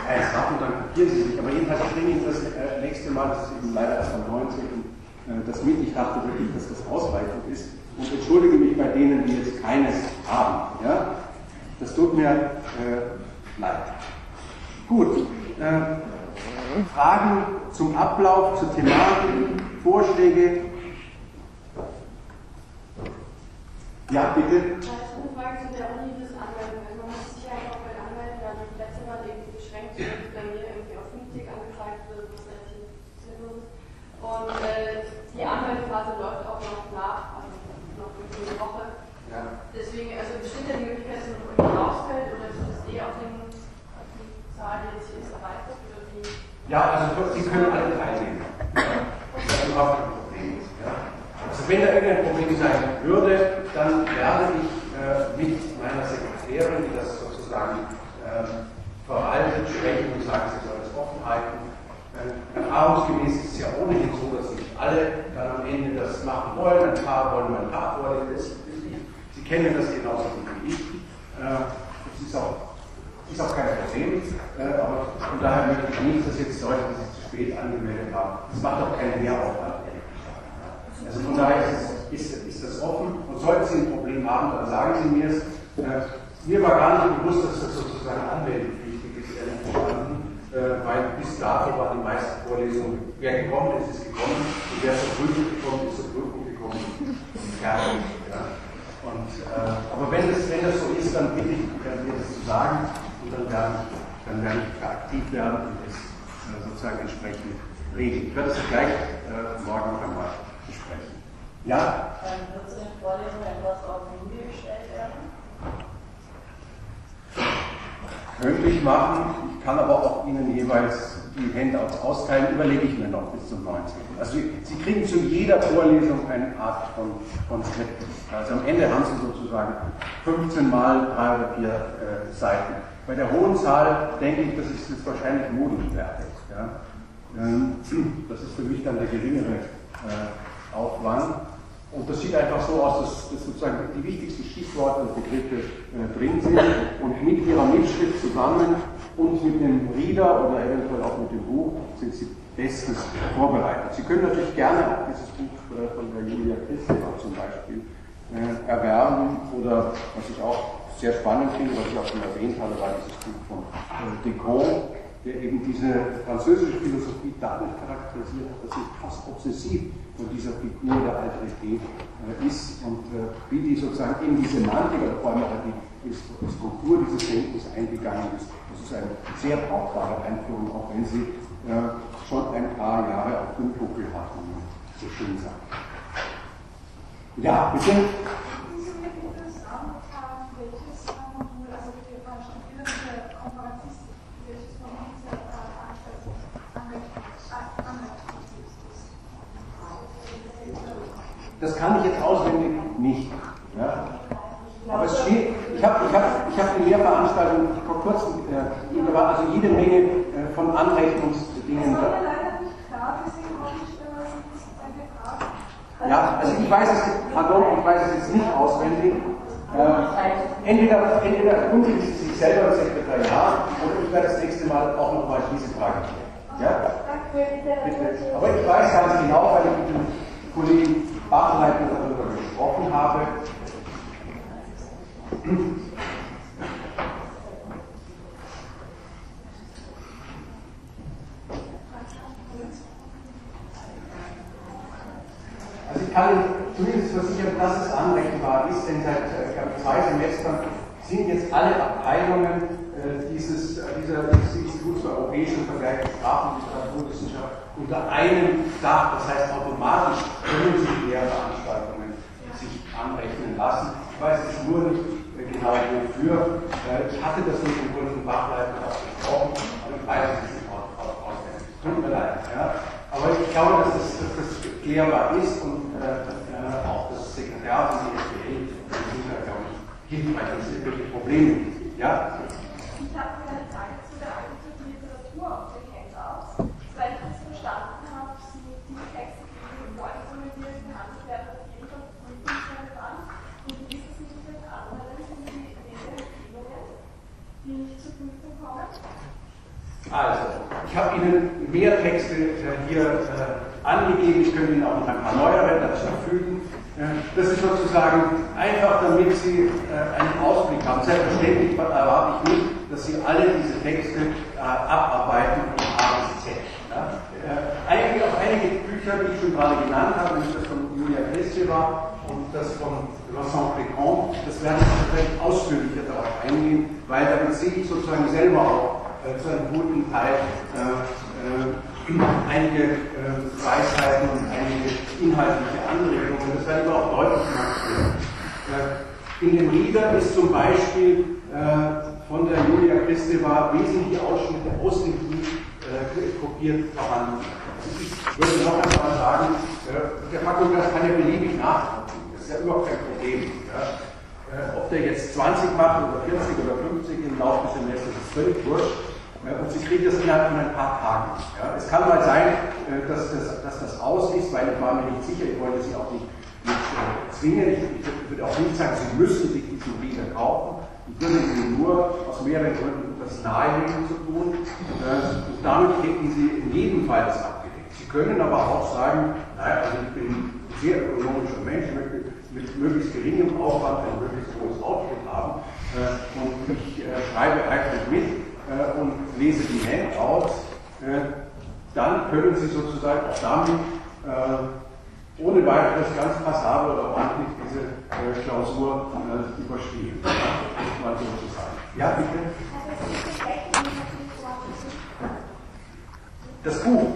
eins hat und dann kopieren Sie sich. Aber jedenfalls bringe ich das äh, nächste Mal, das ist eben leider erst am 19. Äh, das mit. Ich dachte wirklich, dass das ausreichend ist und entschuldige mich bei denen, die jetzt keines haben. Ja? Das tut mir äh, leid. Gut. Äh, Fragen zum Ablauf, zur Thematik, Vorschläge, Ja, bitte. Ich habe eine Frage zu der Uni des Anwälten. Also man muss sich ja auch bei Anwälten dann die letzte Mal irgendwie beschränkt, dass bei mir irgendwie auf 50 angezeigt wird, was relativ sinnlos ist. Und äh, die Anwaltphase läuft auch noch nach, also noch eine Woche. Ja. Deswegen, also besteht ja die Möglichkeit, dass man irgendwie rausfällt oder ist das eh auf, den, auf die Zahl, die jetzt hier ist, erreicht wird? Oder wie? Ja, also Sie können alle teilnehmen. Ja. Das ist überhaupt kein Problem. Ja. Also wenn da irgendein Problem sein würde, dann werde ich äh, mit meiner Sekretärin, die das sozusagen äh, verwaltet, sprechen und sagen, sie soll das offen halten. Äh, erfahrungsgemäß ist es ja ohnehin so, dass nicht alle dann am Ende das machen wollen. Ein paar wollen ein paar vorlesen. Sie kennen das genauso wie ich. Äh, das ist auch, ist auch kein Problem. Äh, aber von daher möchte ich nicht, dass jetzt Leute, die sich zu spät angemeldet haben, das macht auch keinen Mehraufwand. Also von daher ist, ist, ist, das offen und sollten Sie ein Problem haben, dann sagen Sie mir es. Äh, mir war gar nicht bewusst, dass das sozusagen anwendepflichtig ist, ehrlich gestanden, äh, weil bis dato waren die meisten Vorlesungen, wer gekommen ist, ist gekommen und wer zur Prüfung gekommen ist, zur Prüfung gekommen. Fertig. Ja. Und, äh, aber wenn das, wenn das so ist, dann bitte ich, mir das zu sagen und dann werde ich, dann werde ich aktiv werden und das äh, sozusagen entsprechend regeln. Ich werde das gleich äh, morgen noch einmal ja? Dann wird zu den Vorlesungen etwas auf Linie gestellt werden? Könnte ich machen, ich kann aber auch Ihnen jeweils die Handouts austeilen, überlege ich mir noch bis zum 19. Also Sie kriegen zu jeder Vorlesung eine Art von Konzept. Also am Ende haben Sie sozusagen 15 mal drei oder vier äh, Seiten. Bei der hohen Zahl denke ich, das ist jetzt wahrscheinlich modischwertig. Ja? Ähm, das ist für mich dann der geringere äh, Aufwand. Und das sieht einfach so aus, dass, dass sozusagen die wichtigsten Stichworte und Begriffe äh, drin sind und mit ihrer Mitschrift zusammen und mit dem Reader oder eventuell auch mit dem Buch sind sie bestens vorbereitet. Sie können natürlich gerne auch dieses Buch äh, von der Julia Christopher zum Beispiel äh, erwerben oder was ich auch sehr spannend finde, was ich auch schon erwähnt habe, war dieses Buch von äh, Decon, der eben diese französische Philosophie dadurch charakterisiert hat, dass sie fast obsessiv von dieser Figur der Alterität ist und äh, wie die sozusagen in die Semantik oder auch die, die Struktur dieses Denkens eingegangen ist. Das ist eine sehr brauchbare Einführung, auch wenn sie äh, schon ein paar Jahre auf dem Buckel hat, wie man so schön sagt. Ja, bitte. Das kann ich jetzt auswendig nicht. Ja. Aber es steht, ich habe ich hab, ich hab die Lehrveranstaltung vor kurzem, äh, da war also jede Menge äh, von Anrechnungsdingen da. Ja, also ich weiß es, pardon, ich weiß es jetzt nicht auswendig. Äh, entweder, entweder erkundigen Sie sich selber im Sekretariat oder ich werde das nächste Mal auch nochmal diese Frage klären. Ja? Bitte. Aber ich weiß ganz genau, weil ich mit dem Kollegen Bachleiter darüber gesprochen habe. Also ich kann zumindest versichern, dass es anrechenbar ist, denn seit äh, zwei Semestern sind jetzt alle Abteilungen äh, dieses, äh, dieser, dieses Instituts für europäische und vergleichende Sprachen- und unter einem Dach. Das heißt, automatisch können Sie Lehrveranstaltungen sich anrechnen lassen. Ich weiß jetzt nur nicht äh, genau wofür. Ich hatte das mit dem Fachleiter auch besprochen, aber ich weiß es nicht auswendig. Tut mir leid. Ja. Aber ich glaube, dass das, dass das klärbar ist und äh, auch das Sekretariat und die SPL sind da, glaube ich, hilfreich, dass es wirklich Probleme gibt. Ja? Ich habe eine Frage zu der alternativen Literatur auf der Kennt aus. Weil ich das verstanden habe, sind die Texte, die vorhin formuliert behandelt werden, auf jeden Fall prüfungsrelevant. Und wie ist es nicht mit anderen, sind die Leseempfehlungen, die nicht zur Prüfung kommen? Also, ich habe Ihnen mehr Texte äh, hier äh, angegeben, ich könnte Ihnen auch noch ein paar neuere dazu fügen. Äh, das ist sozusagen einfach, damit Sie einen Ausblick haben. Selbstverständlich erwarte ich nicht, dass Sie alle diese Texte abarbeiten von A bis Z. Einige, auf einige Bücher, die ich schon gerade genannt habe, nämlich das von Julia Kristeva und das von Vincent Pécron, das werde ich vielleicht ausführlicher darauf eingehen, weil damit sehe ich sozusagen selber auch zu einem guten Teil einige Weisheiten und einige inhaltliche Anregungen. Das werde ich auch deutlich machen. In dem Lieder ist zum Beispiel von der Julia Kristeva wesentliche Ausschnitte aus dem Buch äh, kopiert vorhanden. Ich würde noch einmal sagen, äh, der Fakultas kann ja beliebig nachgucken. Das ist ja überhaupt kein Problem. Äh, ob der jetzt 20 macht oder 40 oder 50 im Laufe des Semesters, ist völlig wurscht. Und Sie kriegen das innerhalb von ein paar Tagen. Ja. Es kann mal sein, dass das, dass das aus ist, weil ich war mir nicht sicher, ich wollte Sie auch nicht, nicht zwingen. Ich, ich würde auch nicht sagen, Sie müssen sich diesen Lieder kaufen. Ich würde Ihnen nur aus mehreren Gründen das nahelegen zu tun. Und damit hätten Sie in jedem Fall das abgedeckt. Sie können aber auch sagen, naja, also ich bin ein sehr ökonomischer Mensch, möchte mit möglichst geringem Aufwand ein möglichst hohes Output haben und ich schreibe einfach mit und lese die Handouts, dann können Sie sozusagen auch damit ohne weiteres ganz passabel oder ordentlich diese äh, Klausur äh, überstehen. Ja, mal so zu sagen. Ja, bitte. Das Buch.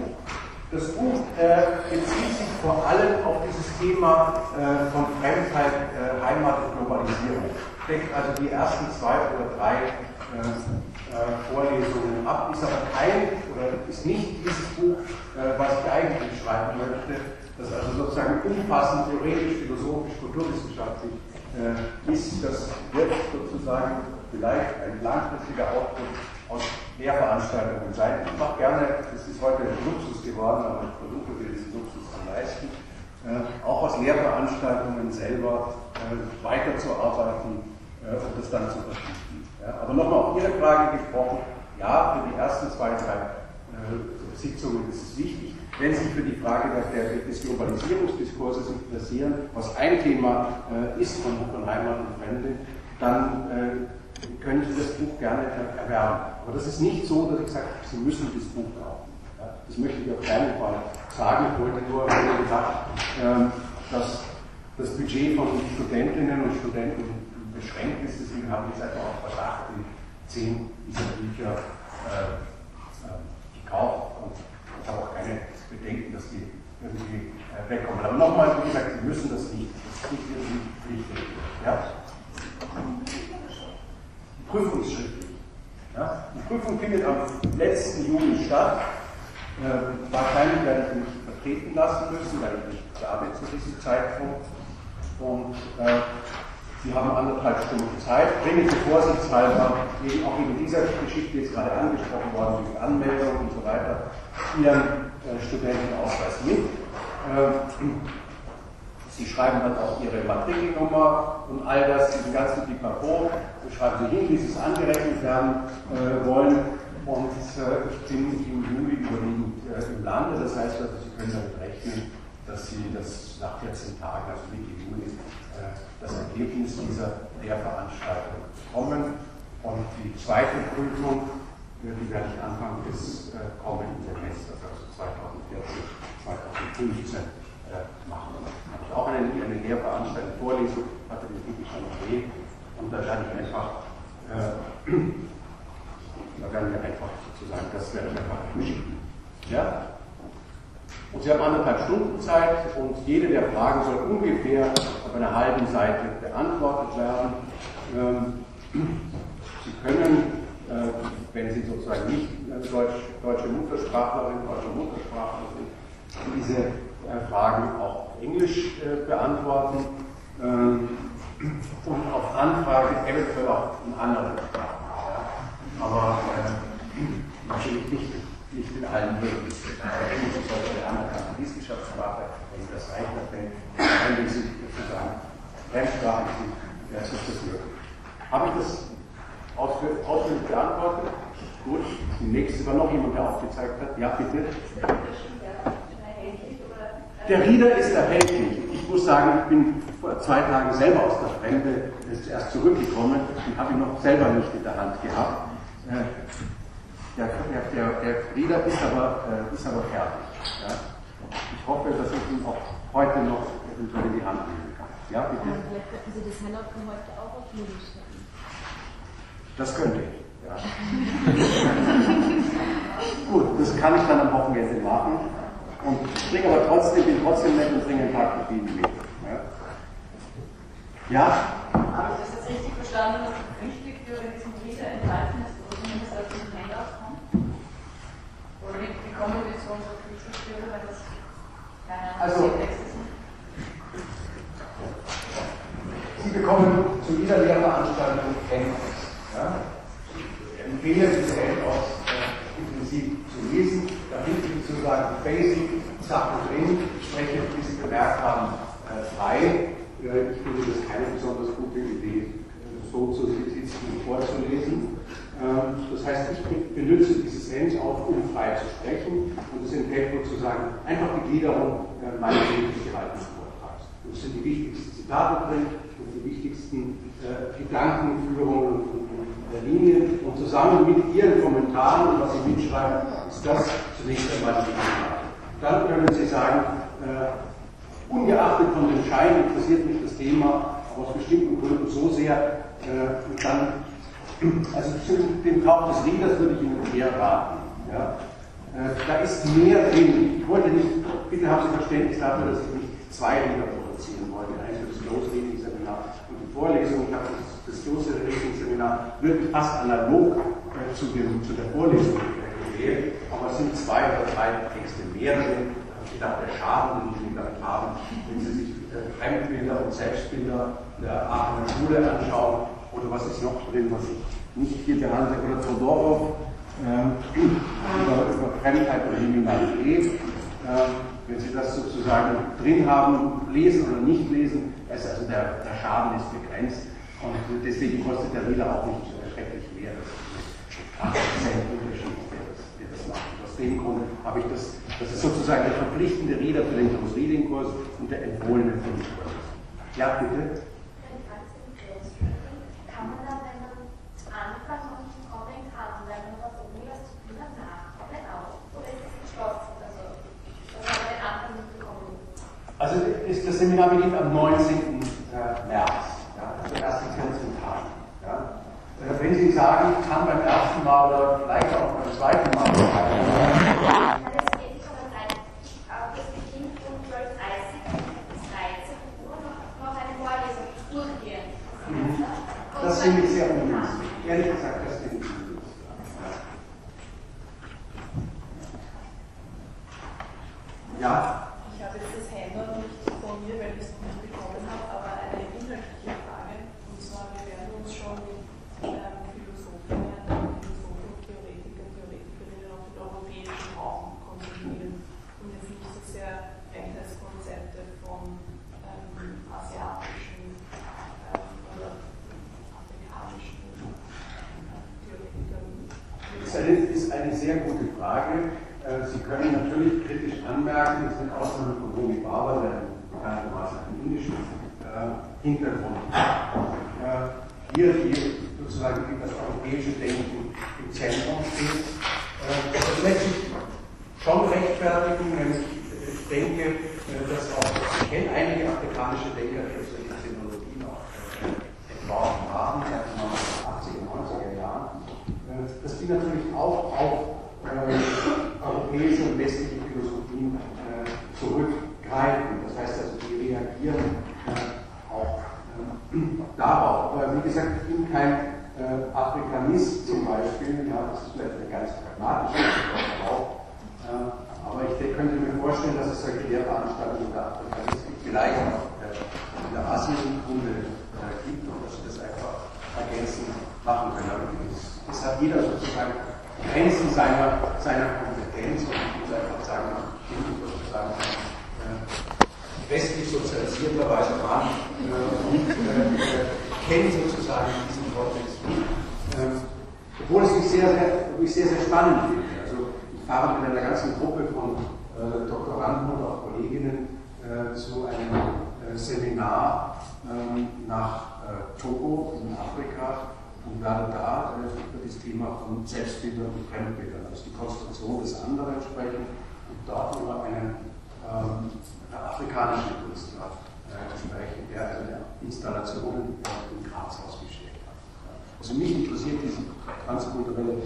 Das Buch äh, bezieht sich vor allem auf dieses Thema äh, von Fremdheit, äh, Heimat und Globalisierung. Deckt also die ersten zwei oder drei Vorlesungen ab, ist aber kein oder ist nicht dieses Buch, was ich eigentlich schreiben möchte, das also sozusagen umfassend theoretisch, philosophisch, kulturwissenschaftlich äh, ist, das wird sozusagen vielleicht ein langfristiger Output aus Lehrveranstaltungen sein. Ich mache gerne, das ist heute ein Luxus geworden, aber ich versuche mir diesen Luxus zu leisten, äh, auch aus Lehrveranstaltungen selber äh, weiterzuarbeiten äh, und das dann zu vertiefen. Aber nochmal auf Ihre Frage gesprochen, ja, für die ersten zwei, drei äh, Sitzungen ist es wichtig, wenn Sie sich für die Frage der, des Globalisierungsdiskurses interessieren, was ein Thema äh, ist von, von Heimat und Fremde, dann äh, können Sie das Buch gerne erwerben. Aber das ist nicht so, dass ich sage, Sie müssen das Buch kaufen. Ja, das möchte ich auf keinen Fall sagen. Ich wollte nur gesagt, ähm, dass das Budget von Studentinnen und Studenten beschränkt ist. Deswegen habe ich jetzt einfach auf Verdacht die zehn dieser Bücher äh, äh, gekauft und ich habe auch keine Bedenken, dass die irgendwie äh, wegkommen. Aber nochmal, wie gesagt, Sie müssen das nicht. Das ist nicht irgendwie Pflicht. Ja? Prüfungsschriftlich. Ja? Die Prüfung findet am letzten Juli statt. Äh, wahrscheinlich werde ich mich vertreten lassen müssen, weil ich nicht da bin zu diesem Zeitpunkt. Und äh, Sie haben anderthalb Stunden Zeit. Bringen Sie vorsichtshalber, eben auch in dieser Geschichte jetzt gerade angesprochen worden, wegen Anmeldung und so weiter, Ihren äh, Studentenausweis mit. Äh, Sie schreiben dann auch Ihre Matrikelnummer und all das, diesen ganzen Pipapo, schreiben Sie hin, wie Sie es angerechnet werden äh, wollen. Und äh, ich bin im Juli überwiegend äh, im Lande, das heißt, Sie können damit rechnen, dass Sie das nach 14 Tagen, also Mitte Juli, äh, das Ergebnis dieser Lehrveranstaltung bekommen. Und die zweite Prüfung, äh, die werde ich Anfang des äh, kommenden Semesters, also 2014, 2015, machen. Da habe ich auch eine, eine Lehrveranstaltung, Vorlesung, hatte die wirklich schon erwähnt. Und da werde ich einfach, äh, da werden wir einfach sozusagen, das werde ich einfach durchschieben. Ja? Und Sie haben anderthalb Stunden Zeit und jede der Fragen soll ungefähr auf einer halben Seite beantwortet werden. Ähm, Sie können, äh, wenn Sie sozusagen nicht Deutsch, deutsche Muttersprachlerin, deutsche Muttersprachler sind, diese äh, Fragen auch auf Englisch äh, beantworten ähm, und auf Anfrage eventuell auch in anderen Sprachen. Ja. Aber äh, natürlich nicht, nicht in allen möglichen. Englisch ist heute eine anerkannte Wissenschaftssprache, wenn das reicht, wenn wenn Sie sozusagen fremdsprachig ja, ist das möglich. Habe ich das ausführlich beantwortet? Gut. Die nächste war noch jemand, der aufgezeigt hat. Ja, bitte. Der Rieder ist erhältlich. Ich muss sagen, ich bin vor zwei Tagen selber aus der Fremde erst zurückgekommen und habe ihn noch selber nicht in der Hand gehabt. Äh, der, der, der Rieder ist aber, äh, ist aber fertig. Ja. Ich hoffe, dass ich ihn auch heute noch eventuell in die Hand nehmen kann. Ja, bitte? Vielleicht könnten Sie das Handout von heute auch auf Jüdisch stellen. Das könnte ich. Ja. Gut, das kann ich dann am Wochenende machen und bringe aber trotzdem, bin trotzdem nett und bringe ein paar Kopien mit. Ja? ja? Habe ich das jetzt richtig verstanden, dass wichtig für diesen Lieder enthalten ist, oder zumindest aus diesem Handout kommt? Oder wie, wie kommen wir zu unserer Kulturstelle, wenn das keine also, Texte sind? Sie bekommen zu jeder Lehrveranstaltung Handouts. Ja? Ich empfehle diese Handouts äh, im Prinzip zu lesen. Da finden Sie sozusagen Basic Sachen drin. Spreche, wie Sie bemerkt haben, äh, frei. Ich finde das keine besonders gute Idee, so zu sitzen und vorzulesen. Ähm, das heißt, ich benutze dieses Handout, um frei zu sprechen und das in Tempo zu sagen, einfach die Gliederung äh, meines möglich gehaltenen Vortrags. Und es sind die wichtigsten Zitate drin und die wichtigsten äh, Gedankenführungen und, und, und Linien. Und zusammen mit Ihren Kommentaren und was Sie mitschreiben, ist das zunächst einmal die Inhalte. Dann können Sie sagen, äh, ungeachtet von dem Schein interessiert mich das Thema aus bestimmten Gründen so sehr, äh, dann, also zu dem Kauf des Readers würde ich Ihnen eher raten. Ja. Äh, da ist mehr drin. Ich wollte nicht, bitte haben Sie Verständnis dafür, dass ich nicht zwei Reader produzieren wollte. Eins für das Close Reading Seminar und die Vorlesung. Ich habe das, das Close Reading Seminar wirklich fast analog äh, zu, dem, zu der Vorlesung gewählt, aber es sind zwei oder drei Texte mehr drin. Ich dachte, der Schaden, den Sie damit haben, wenn Sie sich äh, Fremdbilder und Selbstbilder der Aachener Schule anschauen, oder was ist noch drin, was ich nicht hier behandle, oder Todorov, äh, über, über Fremdheit oder Kriminalität. Äh, wenn Sie das sozusagen drin haben, lesen oder nicht lesen, also der, der Schaden ist begrenzt und deswegen kostet der Wähler auch nicht erschrecklich mehr. Das ist 8% Unterschied, der das, der das macht. Und aus dem Grund habe ich das, das ist sozusagen der verpflichtende Reader für den Thomas Reading Kurs und der empfohlene für den Kurs. Ja, bitte? Also, also das Seminar beginnt am 19. Ich kann beim ersten Mal oder vielleicht auch beim zweiten Mal Das finde ich sehr ungünstig. Ehrlich gesagt, das finde ich ungünstig. Ja? Ich habe jetzt das Handout nicht von mir, weil ich es noch nicht bekommen habe, aber eine inhaltliche Frage. Und zwar, wir werden uns schon mit ähm, Philosophinnen, Philosophen, Theoretiker, Theoretikerinnen auf den europäischen Raum konzentrieren. Und jetzt nicht so sehr Einheitskonzepte von ähm, asiatischen ähm, oder afrikanischen äh, Theoretikern. Das ist eine, ist eine sehr gute Frage. Äh, Sie können natürlich kritisch sind Ausnahmen von Homi Baba, der bekanntermaßen einen indischen äh, Hintergrund hat. Äh, hier, hier sozusagen das europäische Denken im Zentrum steht. Äh, das lässt sich schon rechtfertigen, nämlich ich denke, äh, dass auch, ich kenne einige afrikanische Denker, die solche Technologien auch äh, entworfen haben, seit den 80er, 90er Jahren, äh, dass die natürlich auch auf äh, europäische und westliche Philosophien äh, zurückgreifen. Das heißt also, die reagieren äh, auch äh, darauf. Aber wie gesagt, ich bin kein äh, Afrikanist zum Beispiel, ja, das ist vielleicht eine ganz pragmatische Antwort auch. Äh, aber ich könnte mir vorstellen, dass es solche Lehrveranstaltungen unter Afrikanisten vielleicht auch in der Asienkunde gibt und dass sie das einfach ergänzend machen können. Aber das, hat jeder sozusagen Grenzen seiner, seiner Kompetenz und ich muss einfach sagen, ich bin sozusagen äh, westlich sozialisierterweise Mann äh, und äh, kenne sozusagen diesen Kontext. Ähm, obwohl es mich sehr, sehr, mich sehr, sehr spannend finde. Also ich fahre mit einer ganzen Gruppe von äh, Doktoranden und auch Kolleginnen äh, zu einem äh, Seminar ähm, nach Togo in Afrika und werde da äh, über das Thema von Selbstbildern und Fremdbildern, also die Konstruktion des anderen sprechen und dort über einen ähm, afrikanischen Künstler äh, sprechen, der eine Installation in Graz ausgestellt hat. Also mich interessiert diese transkulturelle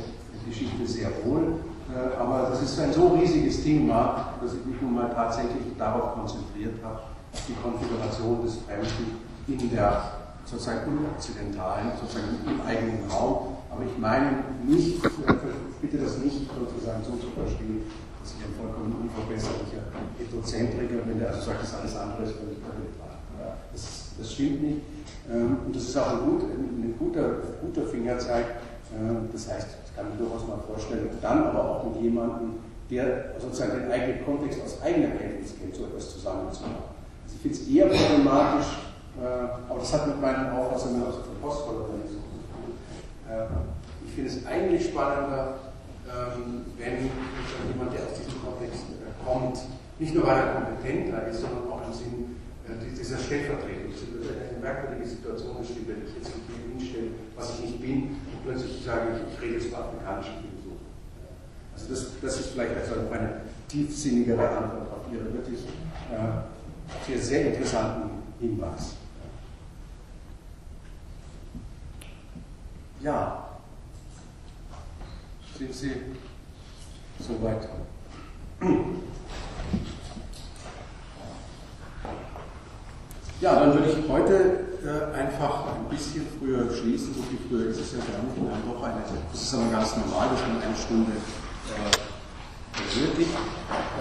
Geschichte sehr wohl, äh, aber das ist ein so riesiges Thema, dass ich mich nun mal tatsächlich darauf konzentriert habe, die Konfiguration des Fremden in der sozusagen unokzidentalen, sozusagen im eigenen Raum. Aber ich meine nicht, bitte das nicht sozusagen so zu verstehen, dass ich ein vollkommen unverbesserlicher Heterozentriker bin, der also sagt, dass alles andere ist völlig irrelevant. Das, das stimmt nicht. Ähm, und das ist auch ein, gut, ein guter, guter Fingerzeig. Ähm, das heißt, das kann ich durchaus mal vorstellen, dann aber auch mit jemandem, der sozusagen den eigenen Kontext aus eigener Kenntnis kennt, so etwas zusammenzumachen. Also ich finde es eher problematisch, äh, aber das hat mit meinen Auffassungen aus der Postkolonialismus zu tun. Äh, ich finde es eigentlich spannender, ähm, wenn jemand, der aus diesem Kontext äh, kommt, nicht nur weil er kompetenter ist, sondern auch im Sinn dieser Stellvertretung. Eine merkwürdige Situation, wenn ich jetzt hier hinstelle, was ich nicht bin, und plötzlich sage ich, ich rede jetzt über afrikanische Philosophen. Also das, das ist vielleicht also eine tiefsinnigere Antwort auf Ihre wirklich äh, sehr interessanten Hinweis. Ja. Sind Sie soweit? Ja, dann würde ich heute äh, einfach ein bisschen früher schließen. So viel früher ist es ja gar nicht in einer Woche. Eine, das ist aber ganz normal, dass man eine Stunde benötigt.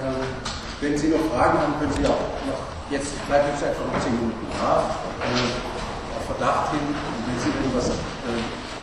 Äh, wenn Sie noch Fragen haben, können Sie auch noch, jetzt bleibt jetzt einfach noch 10 Minuten da. Äh, auf Verdacht hin, wenn Sie irgendwas äh,